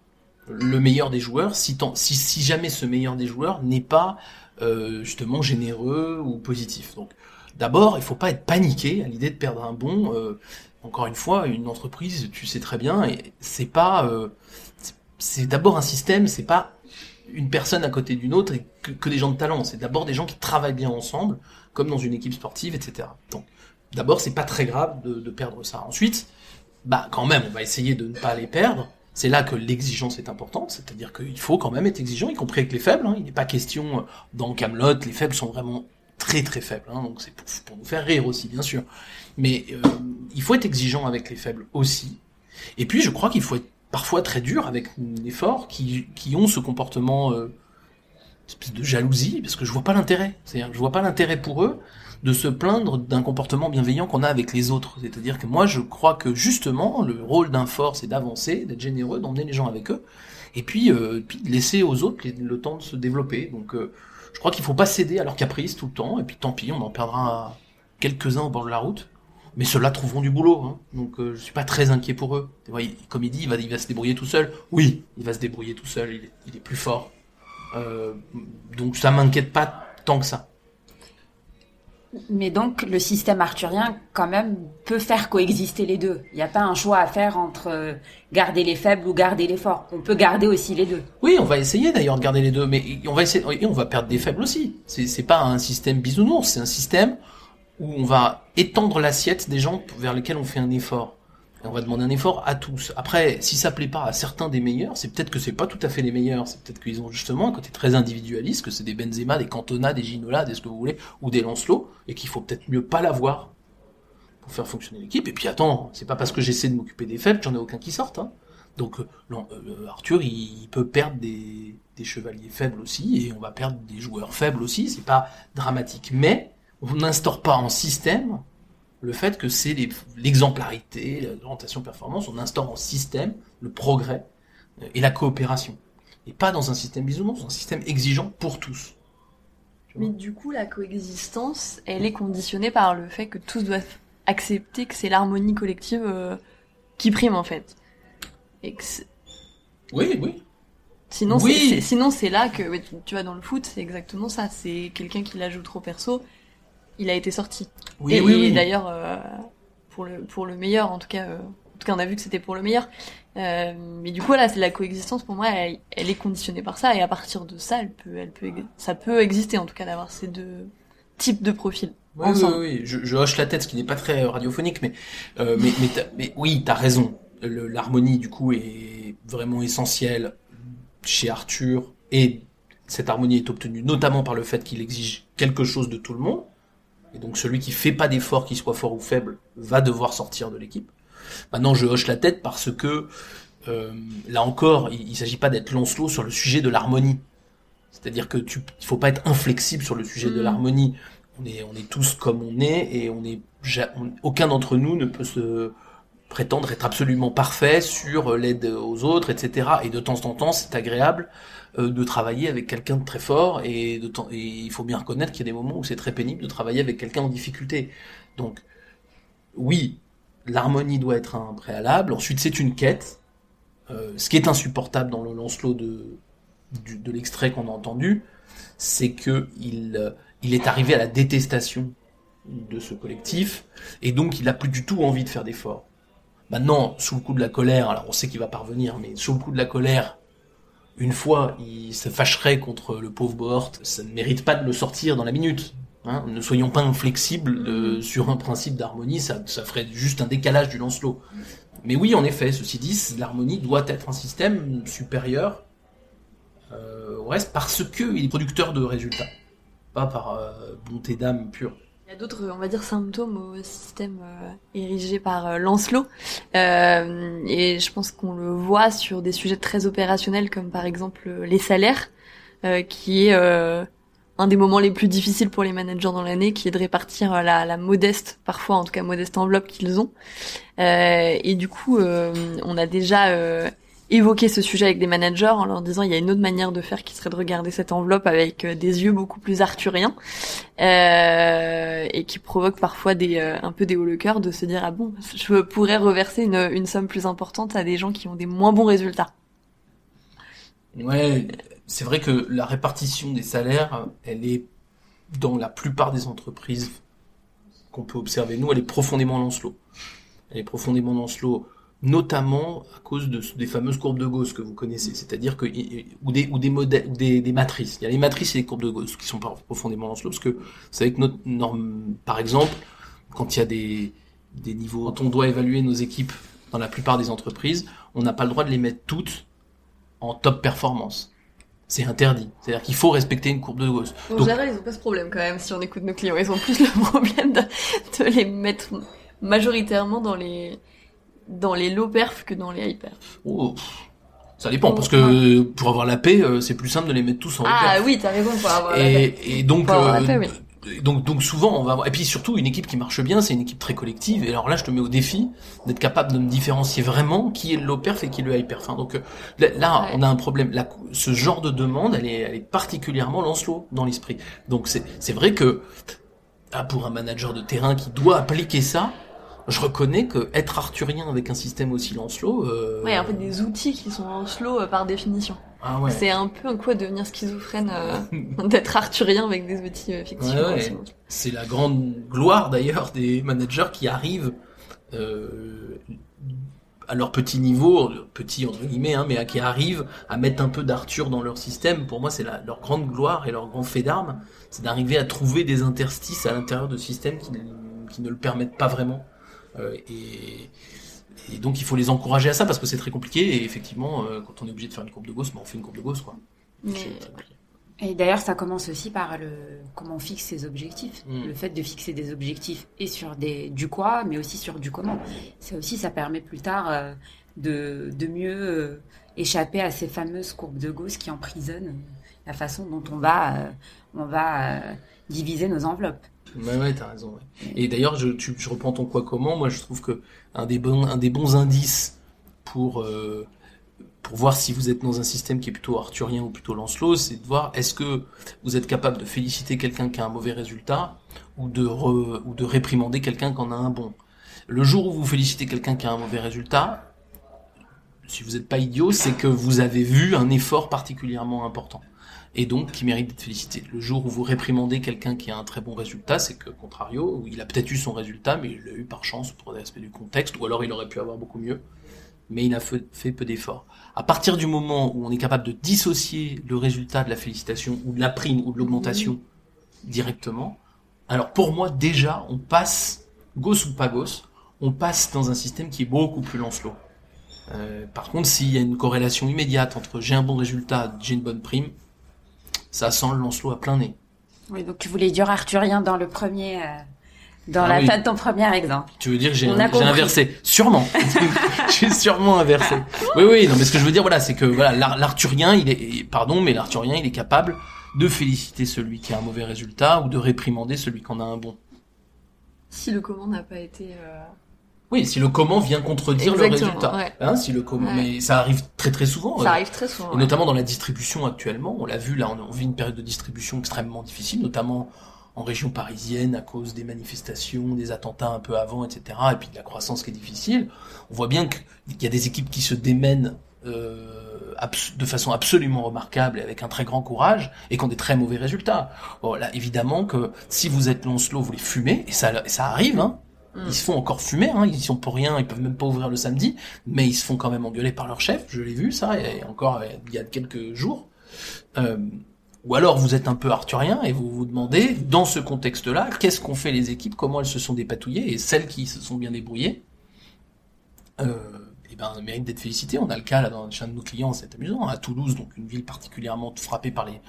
le meilleur des joueurs, si, tant- si, si jamais ce meilleur des joueurs n'est pas euh, justement généreux ou positif. Donc d'abord, il faut pas être paniqué à l'idée de perdre un bon. euh, encore une fois, une entreprise, tu sais très bien, c'est pas, euh, c'est- d'abord un système, c'est pas une personne à côté d'une autre et que, des gens de talent. C'est d'abord des gens qui travaillent bien ensemble, comme dans une équipe sportive, etc. Donc, d'abord, c'est pas très grave de, de perdre ça. Ensuite, bah, quand même, on va essayer de ne pas les perdre. C'est là que l'exigence est importante, c'est-à-dire qu'il faut quand même être exigeant, y compris avec les faibles. hein. Il n'est pas question euh, dans Camelot, les faibles sont vraiment très très faibles, hein, donc c'est pour, pour nous faire rire aussi, bien sûr. Mais euh, il faut être exigeant avec les faibles aussi. Et puis, je crois qu'il faut être parfois très dur avec les forts qui, qui ont ce comportement euh, espèce de jalousie, parce que je vois pas l'intérêt. C'est-à-dire, je vois pas l'intérêt pour eux de se plaindre d'un comportement bienveillant qu'on a avec les autres. C'est-à-dire que moi, je crois que justement, le rôle d'un fort, c'est d'avancer, d'être généreux, d'emmener les gens avec eux, et puis, euh, puis de laisser aux autres le temps de se développer. Donc, euh, je crois qu'il faut pas céder à leurs caprices tout le temps, et puis tant pis, on en perdra quelques-uns au bord de la route. Mais ceux-là trouveront du boulot, hein. donc euh, je suis pas très inquiet pour eux. Il- comme il dit, il va, il va se débrouiller tout seul. Oui, il va se débrouiller tout seul, il est, il est plus fort. Euh, donc ça m'inquiète pas tant que ça. Mais donc, le système arthurien, quand même, peut faire coexister les deux. Il n'y a pas un choix à faire entre euh, garder les faibles ou garder les forts. On peut garder aussi les deux. Oui, on va essayer d'ailleurs de garder les deux, mais on va essayer, et on va perdre des faibles aussi. C'est, c'est pas un système bisounours, c'est un système où on va étendre l'assiette des gens vers lesquels on fait un effort. On va demander un effort à tous. Après, si ça plaît pas à certains des meilleurs, c'est peut-être que c'est pas tout à fait les meilleurs. C'est peut-être qu'ils ont justement un côté très individualiste, que c'est des Benzema, des Cantona, des Ginola, des ce que vous voulez, ou des Lancelot, et qu'il faut peut-être mieux pas l'avoir pour faire fonctionner l'équipe. Et puis attends, c'est pas parce que j'essaie de m'occuper des faibles, j'en ai aucun qui sortent. Hein. Donc euh, Lan- euh, Arthur, il, il peut perdre des, des chevaliers faibles aussi, et on va perdre des joueurs faibles aussi. C'est pas dramatique, mais on n'instaure pas en système le fait que c'est l'exemplarité, l'orientation performance. On instaure en système le progrès euh, et la coopération, et pas dans un système bisounours, dans un système exigeant pour tous. Mais du coup, la coexistence, elle est conditionnée par le fait que tous doivent accepter que c'est l'harmonie collective euh, qui prime en fait. Et que c'est- Oui, oui. sinon, Oui. c'est- c'est- sinon c'est là que tu, tu vois dans le foot, c'est exactement ça. C'est quelqu'un qui la joue trop perso, il a été sorti. Oui, et oui, oui. d'ailleurs, euh, pour le pour le meilleur, en tout cas, euh, en tout cas, on a vu que c'était pour le meilleur. Euh, mais du coup, là, c'est la coexistence pour moi, elle, elle est conditionnée par ça, et à partir de ça, elle peut, elle peut, ça peut exister en tout cas d'avoir ces deux types de profils Oui, oui, ensemble. oui, oui. Je, je hoche la tête, ce qui n'est pas très radiophonique, mais mais mais, oui, t'as raison. L'harmonie du coup est vraiment essentielle chez Arthur et cette harmonie est obtenue notamment par le fait qu'il exige quelque chose de tout le monde. Et donc celui qui fait pas d'effort, qu'il soit fort ou faible, va devoir sortir de l'équipe. Maintenant, je hoche la tête parce que euh, là encore, il, il s'agit pas d'être Lancelot sur le sujet de l'harmonie. C'est-à-dire que tu, il faut pas être inflexible sur le sujet de Mm. l'harmonie. On est, on est tous comme on est et on est, aucun d'entre nous ne peut se prétendre être absolument parfait sur l'aide aux autres, etc. Et de temps en temps, c'est agréable euh, de travailler avec quelqu'un de très fort et, de et il faut bien reconnaître qu'il y a des moments où c'est très pénible de travailler avec quelqu'un en difficulté. Donc, oui, l'harmonie doit être un préalable. Ensuite, c'est une quête. Euh, ce qui est insupportable dans le Lancelot de, du- de l'extrait qu'on a entendu, c'est que il, euh, il est arrivé à la détestation de ce collectif, et donc il a plus du tout envie de faire d'efforts. Maintenant, sous le coup de la colère, alors on sait qu'il va parvenir, mais sous le coup de la colère, une fois il se fâcherait contre le pauvre Bohort, ça ne mérite pas de le sortir dans la minute. Hein, ne soyons pas inflexibles de- sur un principe d'harmonie, ça, ça ferait juste un décalage du Lancelot. Mais oui, en effet, ceci dit, l'harmonie doit être un système supérieur euh, au reste parce que il est producteur de résultats, pas par euh, bonté d'âme pure. Il y a d'autres, on va dire, symptômes au système euh, érigé par euh, Lancelot. Euh, et je pense qu'on le voit sur des sujets très opérationnels, comme par exemple euh, les salaires, qui est un des moments les plus difficiles pour les managers dans l'année, qui est de répartir la, la modeste, parfois en tout cas modeste enveloppe qu'ils ont. Et du coup, on a déjà évoqué ce sujet avec des managers en leur disant il y a une autre manière de faire qui serait de regarder cette enveloppe avec euh, des yeux beaucoup plus arthuriens euh, et qui provoque parfois des euh, un peu des hauts le cœur de se dire ah bon je pourrais reverser une, une somme plus importante à des gens qui ont des moins bons résultats. Ouais, c'est vrai que la répartition des salaires, elle est dans la plupart des entreprises qu'on peut observer nous, elle est profondément Lancelot. Elle est profondément Lancelot, notamment à cause de, des fameuses courbes de Gauss que vous connaissez, c'est-à-dire que ou des ou des modèles ou des, des matrices. Il y a les matrices et les courbes de Gauss qui sont pas profondément Lancelot, parce que vous savez que notre norme, par exemple, quand il y a des des niveaux, quand on doit évaluer nos équipes dans la plupart des entreprises, on n'a pas le droit de les mettre toutes en top performance. C'est interdit. C'est-à-dire qu'il faut respecter une courbe de Gauss. En Donc, général, ils ont pas ce problème quand même si on écoute nos clients. Ils ont plus le problème de, de les mettre majoritairement dans les dans les low perf que dans les high perf. oh, ça dépend, parce que pour avoir la paix, euh, c'est plus simple de les mettre tous en Ah oui, t'as raison pour avoir la paix. Et, et donc, Pour avoir la euh, paix, oui. donc, donc souvent, on va avoir... Et puis surtout, une équipe qui marche bien, c'est une équipe très collective. Et alors là, je te mets au défi d'être capable de me différencier vraiment qui est le low perf et qui est le high perf. Hein. Donc euh, là, on a un problème. Là, ce genre de demande, elle est, elle est particulièrement Lancelot dans l'esprit. Donc c'est c'est vrai que ah, pour un manager de terrain qui doit appliquer ça, je reconnais que être arthurien avec un système aussi Lancelot... Euh... Ouais, en fait, des outils qui sont slow euh, par définition. Ah ouais. C'est un peu un coup à devenir schizophrène euh, d'être arthurien avec des outils euh, fictifs. Ouais, ouais. C'est la grande gloire d'ailleurs des managers qui arrivent euh, à leur petit niveau, petit entre guillemets, hein, mais à- qui arrivent à mettre un peu d'Arthur dans leur système. Pour moi, c'est la- leur grande gloire et leur grand fait d'armes, c'est d'arriver à trouver des interstices à l'intérieur de systèmes qui ne le permettent pas vraiment. Euh, et, et donc il faut les encourager à ça parce que c'est très compliqué et effectivement euh, quand on est obligé de faire une courbe de Gauss, bah, on fait une courbe de Gauss quoi. Mais- Et d'ailleurs, ça commence aussi par le comment on fixe ses objectifs. Mm. Le fait de fixer des objectifs et sur des du quoi, mais aussi sur du comment. Ça aussi, ça permet plus tard euh, de, de mieux euh, échapper à ces fameuses courbes de Gauss qui emprisonnent la façon dont on va euh, on va diviser nos enveloppes. Ouais, ouais, t'as raison. Et d'ailleurs, je, reprends ton quoi comment. Moi, je trouve que un des bons, indices pour euh, pour voir si vous êtes dans un système qui est plutôt arthurien ou plutôt Lancelot, c'est de voir est-ce que vous êtes capable de féliciter quelqu'un qui a un mauvais résultat ou de ou de réprimander quelqu'un qui en a un bon. Le jour où vous félicitez quelqu'un qui a un mauvais résultat, si vous n'êtes pas idiot, c'est que vous avez vu un effort particulièrement important et donc qui mérite d'être félicité. Le jour où vous réprimandez quelqu'un qui a un très bon résultat, c'est que contrario, il a peut-être eu son résultat, mais il l'a eu par chance pour des aspects du contexte, ou alors il aurait pu avoir beaucoup mieux, mais il a fait, peu d'efforts. À partir du moment où on est capable de dissocier le résultat de la félicitation ou de la prime ou de l'augmentation directement, alors pour moi déjà on passe, gauche ou pas gauche, on passe dans un système qui est beaucoup plus Lancelot. Euh, par contre, s'il y a une corrélation immédiate entre j'ai un bon résultat, j'ai une bonne prime, ça sent le Lancelot à plein nez. Oui, donc tu voulais dire arthurien dans le premier, euh, dans Ah la oui. fin de ton premier exemple. Tu veux dire que j'ai inversé Sûrement. j'ai sûrement inversé. Oui, oui, non, mais ce que je veux dire, voilà, c'est que voilà, l'ar- l'arthurien, il est, pardon, mais l'arthurien, il est capable de féliciter celui qui a un mauvais résultat ou de réprimander celui qui en a un bon. Si le comment n'a pas été euh, Oui, si le comment vient contredire le résultat. ouais. Hein, si le comment, Ouais. mais ça arrive très très souvent. Ça euh, arrive très souvent, Et ouais. notamment dans la distribution actuellement, on l'a vu là, on, vit une période de distribution extrêmement difficile, notamment en région parisienne à cause des manifestations, des attentats un peu avant, etc. Et puis de la croissance qui est difficile. On voit bien qu'il y a des équipes qui se démènent euh, de façon absolument remarquable et avec un très grand courage et qui ont des très mauvais résultats. Bon, là, évidemment que si vous êtes Lancelot, vous les fumez, et ça, et ça arrive, hein. Ils se font encore fumer, hein, ils sont pour rien, ils peuvent même pas ouvrir le samedi, mais ils se font quand même engueuler par leur chef, je l'ai vu ça, et encore euh, il y a quelques jours. Euh, ou alors vous êtes un peu arthurien et vous vous demandez, dans ce contexte-là, qu'est-ce qu'ont fait les équipes, comment elles se sont dépatouillées, et celles qui se sont bien débrouillées, euh, eh ben, méritent d'être félicitées. On a le cas là dans un de nos clients, c'est amusant, à Toulouse, donc une ville particulièrement frappée par les,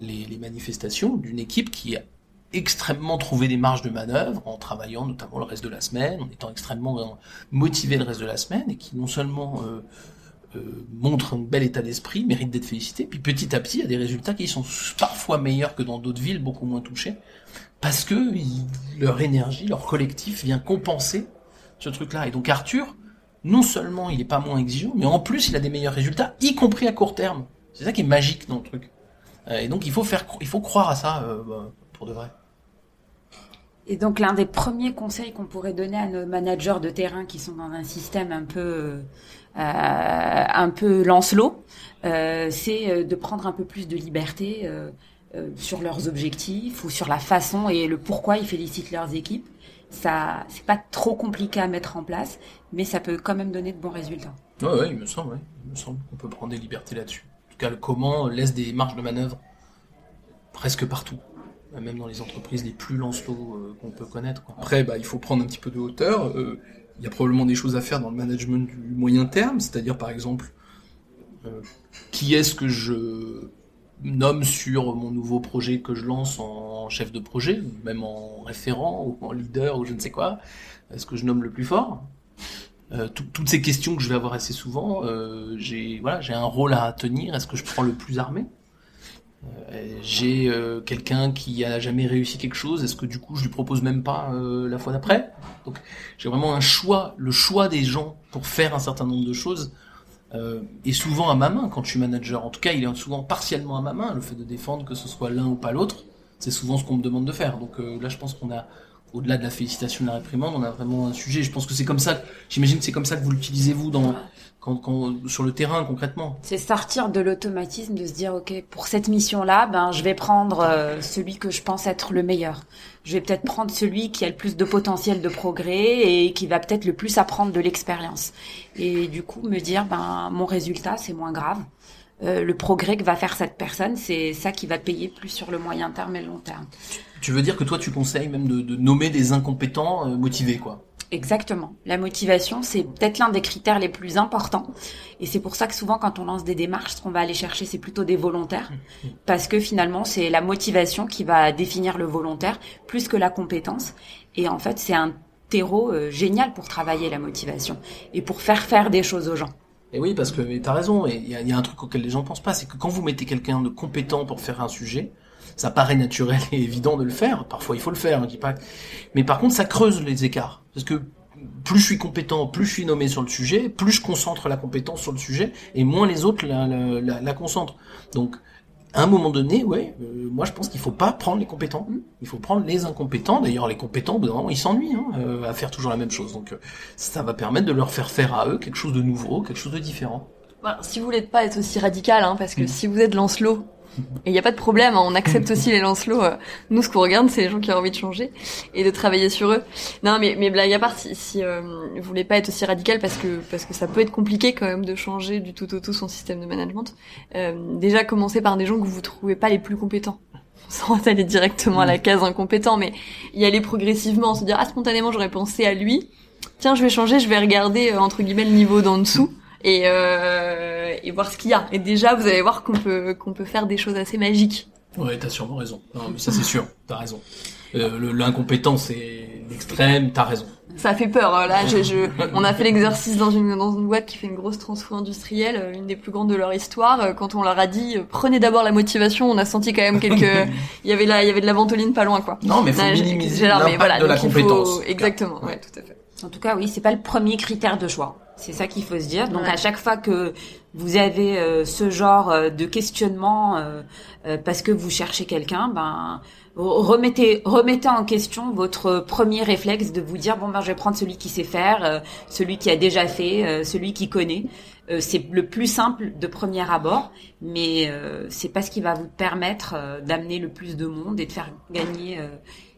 les, les manifestations, d'une équipe qui extrêmement trouvé des marges de manœuvre en travaillant notamment le reste de la semaine, en étant extrêmement euh, motivé le reste de la semaine et qui non seulement euh, euh, montre un bel état d'esprit, mérite d'être félicité, puis petit à petit, il y a des résultats qui sont parfois meilleurs que dans d'autres villes beaucoup moins touchées, parce que leur énergie, leur collectif vient compenser ce truc-là. Et donc Arthur, non seulement il est pas moins exigeant, mais en plus il a des meilleurs résultats, y compris à court terme. C'est ça qui est magique dans le truc. Euh, et donc il faut faire, il faut croire à ça euh, pour de vrai. Et donc l'un des premiers conseils qu'on pourrait donner à nos managers de terrain qui sont dans un système un peu euh, un peu Lancelot, euh, c'est euh, de prendre un peu plus de liberté euh, euh, sur leurs objectifs ou sur la façon et le pourquoi ils félicitent leurs équipes. Ça, c'est pas trop compliqué à mettre en place, mais ça peut quand même donner de bons résultats. Ouais, ouais, il me semble, ouais. Il me semble qu'on peut prendre des libertés là-dessus. En tout cas, le comment laisse des marges de manœuvre presque partout. Euh, Même dans les entreprises les plus lancelots euh, qu'on peut connaître. Après, bah, il faut prendre un petit peu de hauteur. Euh, Il y a probablement des choses à faire dans le management du moyen terme, c'est-à-dire par exemple, euh, qui est-ce que je nomme sur mon nouveau projet que je lance en chef de projet, même en référent, ou en leader, ou je ne sais quoi. Est-ce que je nomme le plus fort? Tout- toutes ces questions que je vais avoir assez souvent, j'ai voilà, j'ai un rôle à tenir. Est-ce que je prends le plus armé? J'ai euh, quelqu'un qui a jamais réussi quelque chose. Est-ce que du coup je lui propose même pas euh, la fois d'après? Donc j'ai vraiment un choix, le choix des gens pour faire un certain nombre de choses euh, est souvent à ma main quand je suis manager. En tout cas, il est souvent partiellement à ma main. Le fait de défendre que ce soit l'un ou pas l'autre, c'est souvent ce qu'on me demande de faire. Donc euh, là, je pense qu'on a au-delà de la félicitation de la réprimande, on a vraiment un sujet. Je pense que c'est comme ça. J'imagine que c'est comme ça que vous l'utilisez vous dans quand, quand sur le terrain concrètement. C'est sortir de l'automatisme, de se dire ok pour cette mission-là, ben je vais prendre euh, celui que je pense être le meilleur. Je vais peut-être prendre celui qui a le plus de potentiel de progrès et qui va peut-être le plus apprendre de l'expérience. Et du coup me dire ben mon résultat c'est moins grave. Euh, le progrès que va faire cette personne, c'est ça qui va payer plus sur le moyen terme et le long terme. Tu veux dire que toi, tu conseilles même de, de nommer des incompétents euh, motivés, quoi. Exactement. La motivation, c'est peut-être l'un des critères les plus importants. Et c'est pour ça que souvent, quand on lance des démarches, ce qu'on va aller chercher, c'est plutôt des volontaires. Parce que finalement, c'est la motivation qui va définir le volontaire plus que la compétence. Et en fait, c'est un terreau euh, génial pour travailler la motivation et pour faire faire des choses aux gens. Et oui, parce que t'as raison. Et il y y a un truc auquel les gens pensent pas, c'est que quand vous mettez quelqu'un de compétent pour faire un sujet, ça paraît naturel et évident de le faire. Parfois, il faut le faire. Dis pas. Mais par contre, ça creuse les écarts, parce que plus je suis compétent, plus je suis nommé sur le sujet, plus je concentre la compétence sur le sujet, et moins les autres la, la, la, la concentrent. Donc, à un moment donné, ouais, euh, moi je pense qu'il faut pas prendre les compétents, il faut prendre les incompétents. D'ailleurs, les compétents, au bout d'un moment, ils s'ennuient hein, euh, à faire toujours la même chose. Donc, euh, ça va permettre de leur faire faire à eux quelque chose de nouveau, quelque chose de différent. Voilà, si vous voulez pas être aussi radical, hein, Mm. parce que si vous êtes Lancelot, et il n'y a pas de problème, hein, on accepte aussi les Lancelots. euh, nous, ce qu'on regarde, c'est les gens qui ont envie de changer et de travailler sur eux. Non, mais, mais blague à part, si, si euh, vous voulez pas être aussi radical, parce que parce que ça peut être compliqué quand même de changer du tout au tout son système de management. euh, déjà, commencer par des gens que vous trouvez pas les plus compétents. Sans aller directement à la case incompétent, mais y aller progressivement, se dire ah spontanément j'aurais pensé à lui. Tiens, je vais changer, je vais regarder euh, entre guillemets le niveau d'en dessous et, euh, et voir ce qu'il y a. Et déjà, vous allez voir qu'on peut qu'on peut faire des choses assez magiques. Ouais, t'as sûrement raison. Non, mais ça c'est sûr, t'as raison. Euh, L'incompétent c'est l'extrême, t'as raison. Ça fait peur. hein. Là, je, je, on a fait l'exercice dans une dans une boîte qui fait une grosse transfo industrielle, euh, une des plus grandes de leur histoire. Euh, Quand on leur a dit euh, prenez d'abord la motivation, on a senti quand même quelques. Il y avait là, il y avait de la ventoline pas loin, quoi. Non, mais faut Là, minimiser l'impact voilà, de la faut- compétence. Exactement. Ouais, tout à fait. En tout cas, oui, c'est pas le premier critère de choix. C'est ça qu'il faut se dire. Donc Ouais. à chaque fois que vous avez euh, ce genre euh, de questionnement euh, euh, parce que vous cherchez quelqu'un, ben remettez remettez en question votre premier réflexe de vous dire bon ben je vais prendre celui qui sait faire, euh, celui qui a déjà fait, euh, celui qui connaît. Euh, c'est le plus simple de premier abord, mais euh, c'est pas ce qui va vous permettre euh, d'amener le plus de monde et de faire gagner euh,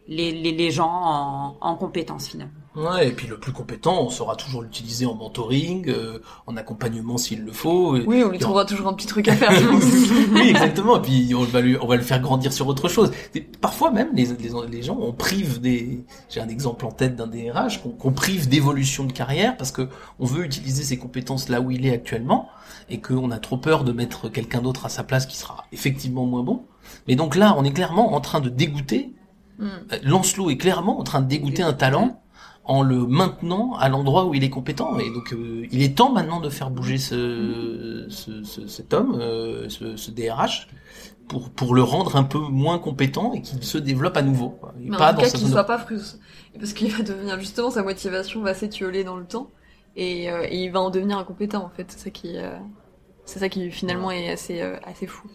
les, les, les gens en, en compétences finalement. Ouais, et puis le plus compétent, on saura toujours l'utiliser en mentoring, euh, en accompagnement s'il le faut. Oui, on lui trouvera toujours un petit truc à faire, oui, exactement. Et puis on va, lui, on va le faire grandir sur autre chose. Et parfois même, les, les, les gens, on prive des. J'ai un exemple en tête d'un DRH qu'on qu'on prive d'évolution de carrière parce que on veut utiliser ses compétences là où il est actuellement et qu'on a trop peur de mettre quelqu'un d'autre à sa place qui sera effectivement moins bon. Mais donc là, on est clairement en train de dégoûter. Mm. Euh, Lancelot est clairement en train de dégoûter un talent en le maintenant à l'endroit où il est compétent. Et donc, euh, il est temps maintenant de faire bouger ce, ce, ce- cet homme, euh, ce, ce DRH, pour, pour le rendre un peu moins compétent et qu'il se développe à nouveau. quoi. Et Mais pas en tout cas, qu'il zone soit pas frustré. Parce qu'il va devenir, justement, sa motivation va s'étioler dans le temps. Et, euh, et il va en devenir incompétent, en fait. C'est ça qui, euh, c'est ça qui, finalement, est assez, euh, assez fou.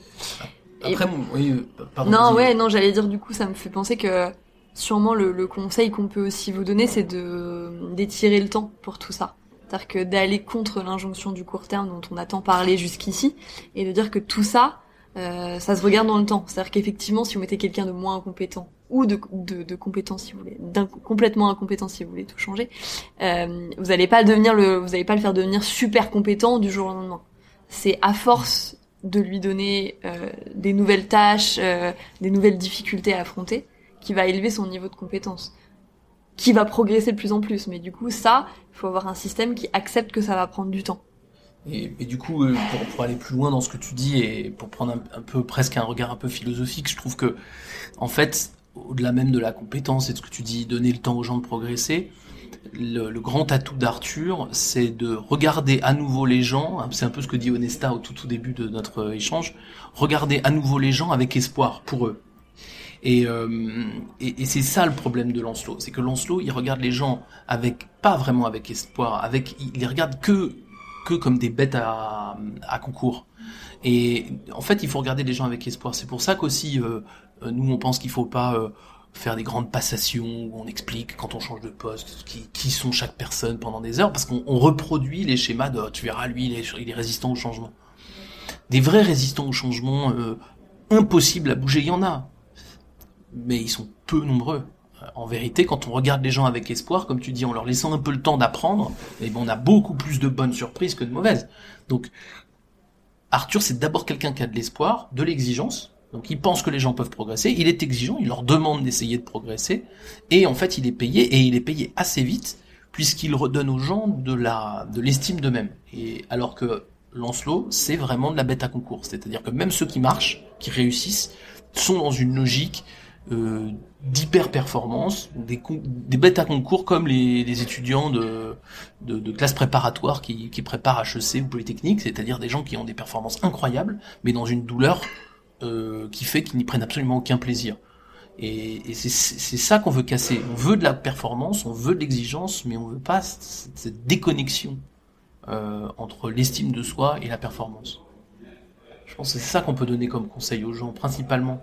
Et- Après, mon- oui, euh, pardon. non, ouais, non, j'allais dire, du coup, ça me fait penser que, sûrement, le, le conseil qu'on peut aussi vous donner, c'est de, d'étirer le temps pour tout ça. C'est-à-dire que d'aller contre l'injonction du court terme dont on a tant parlé jusqu'ici, et de dire que tout ça, euh, ça se regarde dans le temps. C'est-à-dire qu'effectivement, si vous mettez quelqu'un de moins incompétent, ou de, de, de compétent si vous voulez, d'un complètement incompétent si vous voulez tout changer, euh, vous allez pas devenir le, vous allez pas le faire devenir super compétent du jour au lendemain. C'est à force de lui donner euh, des nouvelles tâches, euh, des nouvelles difficultés à affronter, qui va élever son niveau de compétence, qui va progresser de plus en plus. Mais du coup, ça, il faut avoir un système qui accepte que ça va prendre du temps. Et, du coup, euh, pour, aller plus loin dans ce que tu dis et pour prendre un, peu presque un regard un peu philosophique, je trouve que, en fait, au-delà même de la compétence et de ce que tu dis, donner le temps aux gens de progresser, le, le grand atout d'Arthur, c'est de regarder à nouveau les gens. hein, C'est un peu ce que dit Onesta au tout tout début de notre échange. Regarder à nouveau les gens avec espoir pour eux. Et, euh, et, et c'est ça le problème de Lancelot, c'est que Lancelot, il regarde les gens avec pas vraiment avec espoir, avec il les regarde que que comme des bêtes à, à concours. Et en fait, il faut regarder les gens avec espoir. C'est pour ça qu'aussi euh, euh, nous on pense qu'il faut pas euh, faire des grandes passations où on explique quand on change de poste qui, qui sont chaque personne pendant des heures parce qu'on on reproduit les schémas de tu verras lui il est, il est résistant au changement. Des vrais résistants au changement euh, impossibles à bouger, il y en a mais ils sont peu nombreux. Euh, En vérité, quand on regarde les gens avec espoir, comme tu dis, en leur laissant un peu le temps d'apprendre, eh ben, on a beaucoup plus de bonnes surprises que de mauvaises. Donc, Arthur, c'est d'abord quelqu'un qui a de l'espoir, de l'exigence. Donc, il pense que les gens peuvent progresser. Il est exigeant, il leur demande d'essayer de progresser. Et en fait, il est payé, et il est payé assez vite, puisqu'il redonne aux gens de la, de l'estime d'eux-mêmes. Et alors que Lancelot, c'est vraiment de la bête à concours. C'est-à-dire que même ceux qui marchent, qui réussissent, sont dans une logique euh, d'hyper performance, des, des bêtes à concours comme les, les étudiants de, de, de classe préparatoire qui, qui préparent HEC ou Polytechnique, c'est-à-dire des gens qui ont des performances incroyables, mais dans une douleur euh, qui fait qu'ils n'y prennent absolument aucun plaisir. Et, et c'est c'est ça qu'on veut casser. On veut de la performance, on veut de l'exigence, mais on veut pas cette, cette déconnexion euh, entre l'estime de soi et la performance. Je pense que c'est ça qu'on peut donner comme conseil aux gens, principalement.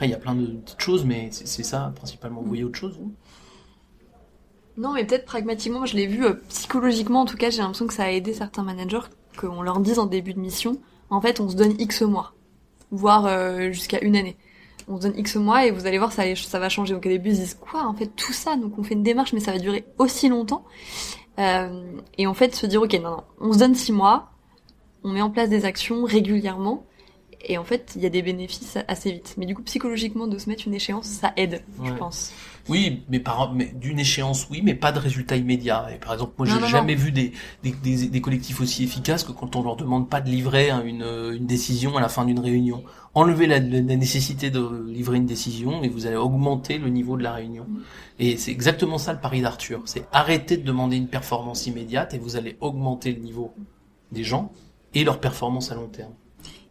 Après, il y a plein de petites choses, mais c'est ça, principalement. Vous voyez autre chose, vous? Non, mais peut-être pragmatiquement, je l'ai vu euh, psychologiquement, en tout cas, j'ai l'impression que ça a aidé certains managers, qu'on leur dise en début de mission, en fait, on se donne X mois, voire euh, jusqu'à une année. On se donne X mois et vous allez voir, ça, va changer. Donc au début, ils se disent quoi En fait, tout ça, donc on fait une démarche, mais ça va durer aussi longtemps. Euh, et en fait, se dire, ok, non, non, on se donne six mois, on met en place des actions régulièrement, et en fait, il y a des bénéfices assez vite. Mais du coup, psychologiquement, de se mettre une échéance, ça aide, je pense. Oui, mais par mais d'une échéance, oui, mais pas de résultat immédiat. Et par exemple, moi, j'ai jamais non. vu des, des, des, des collectifs aussi efficaces que quand on leur demande pas de livrer hein, une, une décision à la fin d'une réunion. Enlevez la, la nécessité de livrer une décision et vous allez augmenter le niveau de la réunion. Et c'est exactement ça le pari d'Arthur. C'est arrêter de demander une performance immédiate et vous allez augmenter le niveau des gens et leur performance à long terme.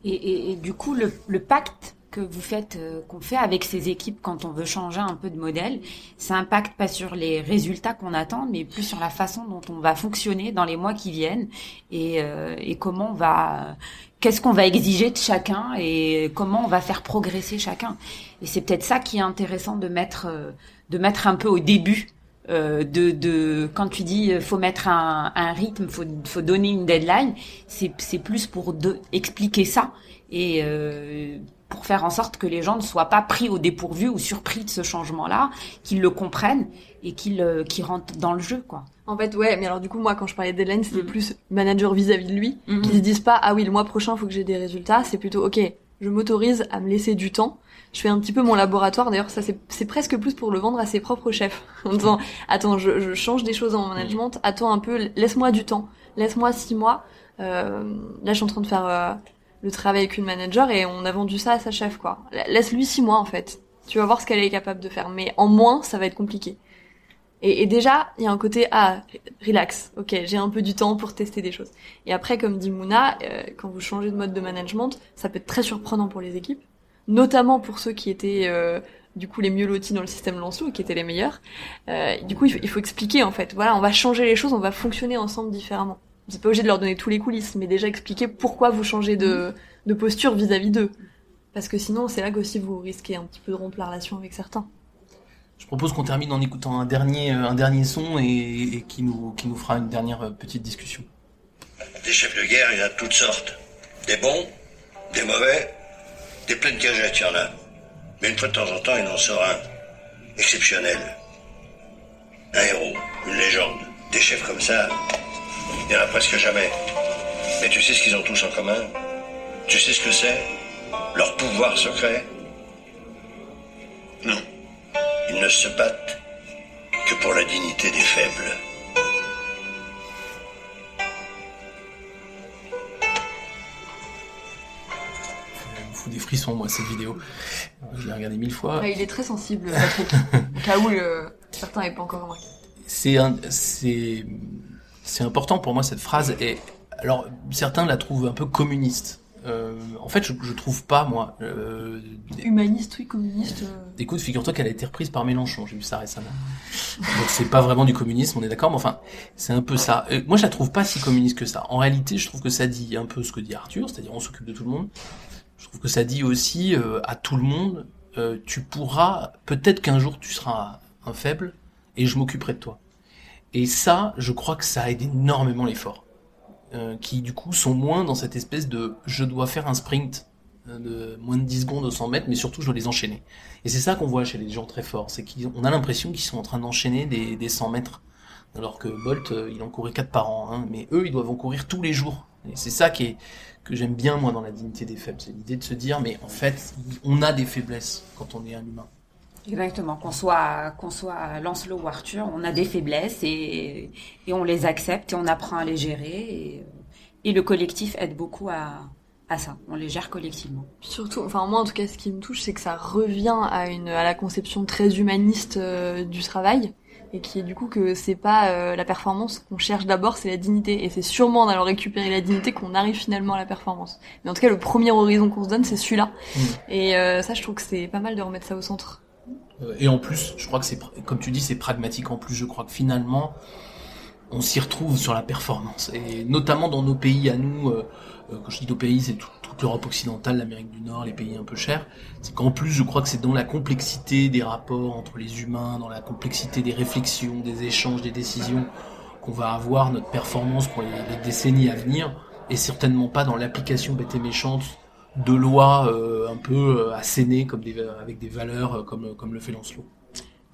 Et, et- et du coup, le, le pacte que vous faites, euh, qu'on fait avec ces équipes quand on veut changer un peu de modèle, ça impacte pas sur les résultats qu'on attend, mais plus sur la façon dont on va fonctionner dans les mois qui viennent et, euh, et comment on va, qu'est-ce qu'on va exiger de chacun et comment on va faire progresser chacun. Et c'est peut-être ça qui est intéressant de mettre, euh, de mettre un peu au début euh, de, de quand tu dis euh, faut mettre un, un rythme, faut, faut donner une deadline, c'est c'est plus pour de, expliquer ça et euh, pour faire en sorte que les gens ne soient pas pris au dépourvu ou surpris de ce changement-là, qu'ils le comprennent et qu'ils euh, qu'ils rentrent dans le jeu quoi. En fait, ouais, mais alors du coup, moi, quand je parlais de deadline, c'était plus manager vis-à-vis de lui, qui se disent pas, ah oui, le mois prochain, faut que j'ai des résultats. C'est plutôt, ok, je m'autorise à me laisser du temps. Je fais un petit peu mon laboratoire. D'ailleurs, ça, c'est presque plus pour le vendre à ses propres chefs. En disant, attends, je, je change des choses dans mon management. Attends un peu, laisse-moi du temps. Laisse-moi six mois. Euh, là, je suis en train de faire euh, le travail avec une manager et on a vendu ça à sa chef, quoi. Laisse-lui six mois, en fait. Tu vas voir ce qu'elle est capable de faire. Mais en moins, ça va être compliqué. Et, et déjà, il y a un côté ah relax, ok, j'ai un peu du temps pour tester des choses. Et après, comme dit Mouna, euh, quand vous changez de mode de management, ça peut être très surprenant pour les équipes, notamment pour ceux qui étaient euh, du coup les mieux lotis dans le système Lancelot, qui étaient les meilleurs. Euh, du coup, il faut, il faut expliquer en fait. Voilà, on va changer les choses, on va fonctionner ensemble différemment. Vous n'êtes pas obligé de leur donner tous les coulisses, mais déjà expliquer pourquoi vous changez de, de posture vis-à-vis d'eux. Parce que sinon, c'est là qu'aussi vous risquez un petit peu de rompre la relation avec certains. Je propose qu'on termine en écoutant un dernier, euh, un dernier son et, et qui, nous, qui nous fera une dernière euh, petite discussion. Des chefs de guerre, il y en a de toutes sortes. Des bons, des mauvais, des pleines cagettes, il y en a. Mais une fois de temps en temps, il en sort un. Exceptionnel. Un héros, une légende. Des chefs comme ça, il y en a presque jamais. Mais tu sais ce qu'ils ont tous en commun? Tu sais ce que c'est? Leur pouvoir secret? Non. Ils ne se battent que pour la dignité des faibles. Des frissons, moi, cette vidéo. Je l'ai regardée mille fois. Ouais, il est très sensible, Patrick. Au cas où euh, certains n'avaient pas encore remarqué. C'est un, c'est, c'est important pour moi cette phrase. Et alors certains la trouvent un peu communiste. Euh, en fait, je, je trouve pas moi. Euh, Humaniste, oui, communiste. euh, Écoute, figure-toi qu'elle a été reprise par Mélenchon. J'ai vu ça récemment. Donc c'est pas vraiment du communisme, on est d'accord. Mais enfin, c'est un peu ça. Euh, moi, je la trouve pas si communiste que ça. En réalité, je trouve que ça dit un peu ce que dit Arthur, c'est-à-dire on s'occupe de tout le monde. Je trouve que ça dit aussi euh, à tout le monde, euh, tu pourras, peut-être qu'un jour tu seras un faible et je m'occuperai de toi. Et ça, je crois que ça aide énormément l'effort. Euh, qui du coup sont moins dans cette espèce de je dois faire un sprint euh, de moins de 10 secondes au 100 mètres, mais surtout je dois les enchaîner. Et c'est ça qu'on voit chez les gens très forts, c'est qu'on a l'impression qu'ils sont en train d'enchaîner des, des 100 mètres, alors que Bolt, il en courait 4 par an, hein, mais eux, ils doivent en courir tous les jours. Et c'est ça qui est, que j'aime bien moi dans la dignité des faibles, c'est l'idée de se dire, mais en fait, on a des faiblesses quand on est un humain. Exactement, qu'on soit qu'on soit Lancelot ou Arthur, on a des faiblesses et, et on les accepte et on apprend à les gérer. Et, et le collectif aide beaucoup à, à ça, on les gère collectivement. Surtout, enfin moi en tout cas, ce qui me touche, c'est que ça revient à une à la conception très humaniste euh, du travail et qui est du coup que c'est pas euh, la performance qu'on cherche d'abord, c'est la dignité et c'est sûrement en allant récupérer la dignité qu'on arrive finalement à la performance. Mais en tout cas, le premier horizon qu'on se donne, c'est celui-là. Et euh, ça, je trouve que c'est pas mal de remettre ça au centre. Euh, Et en plus, je crois que c'est, comme tu dis, c'est pragmatique en plus. Je crois que finalement, on s'y retrouve sur la performance. Et notamment dans nos pays à nous, euh, euh, quand je dis nos pays, c'est tout- l'Europe occidentale, l'Amérique du Nord, les pays un peu chers. C'est qu'en plus, je crois que c'est dans la complexité des rapports entre les humains, dans la complexité des réflexions, des échanges, des décisions, qu'on va avoir notre performance pour les, décennies à venir, et certainement pas dans l'application bête et méchante de lois euh, un peu euh, assénées comme avec des valeurs euh, comme, comme le fait Lancelot.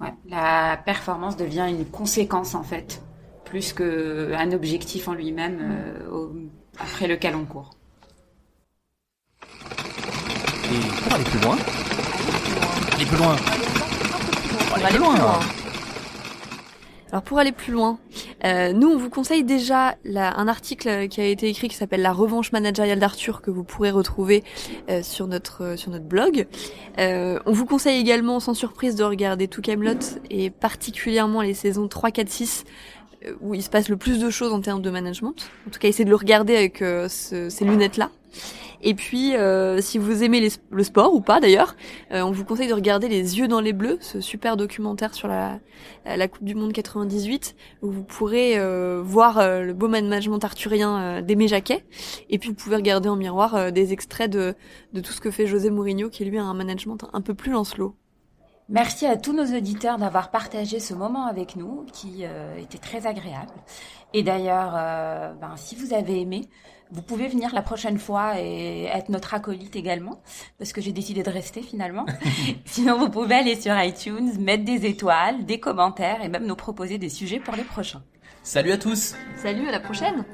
Ouais, la performance devient une conséquence en fait, plus que un objectif en lui-même après lequel on court. Et pour aller plus loin, aller plus loin, aller plus loin. Alors pour aller plus loin, euh, nous on vous conseille déjà la- un article qui a été écrit qui s'appelle La revanche managériale d'Arthur que vous pourrez retrouver euh, sur notre euh, sur notre blog. Euh, on vous conseille également sans surprise de regarder tout Camelot et particulièrement les saisons 3, 4, 6 euh, où il se passe le plus de choses en termes de management. En tout cas, essayez de le regarder avec euh, ce- ces lunettes-là. Et puis, euh, si vous aimez les- le sport ou pas d'ailleurs, euh, on vous conseille de regarder Les Yeux dans les Bleus, ce super documentaire sur la, la Coupe du Monde 98, où vous pourrez euh, voir le beau management arthurien d'Aimé Jacquet. Et puis, vous pouvez regarder en miroir des extraits de, de tout ce que fait José Mourinho, qui lui a un management un peu plus Lancelot. Merci à tous nos auditeurs d'avoir partagé ce moment avec nous, qui euh, était très agréable. Et d'ailleurs, euh, ben, si vous avez aimé, vous pouvez venir la prochaine fois et être notre acolyte également, parce que j'ai décidé de rester finalement. Sinon, vous pouvez aller sur iTunes, mettre des étoiles, des commentaires et même nous proposer des sujets pour les prochains. Salut à tous Salut, à la prochaine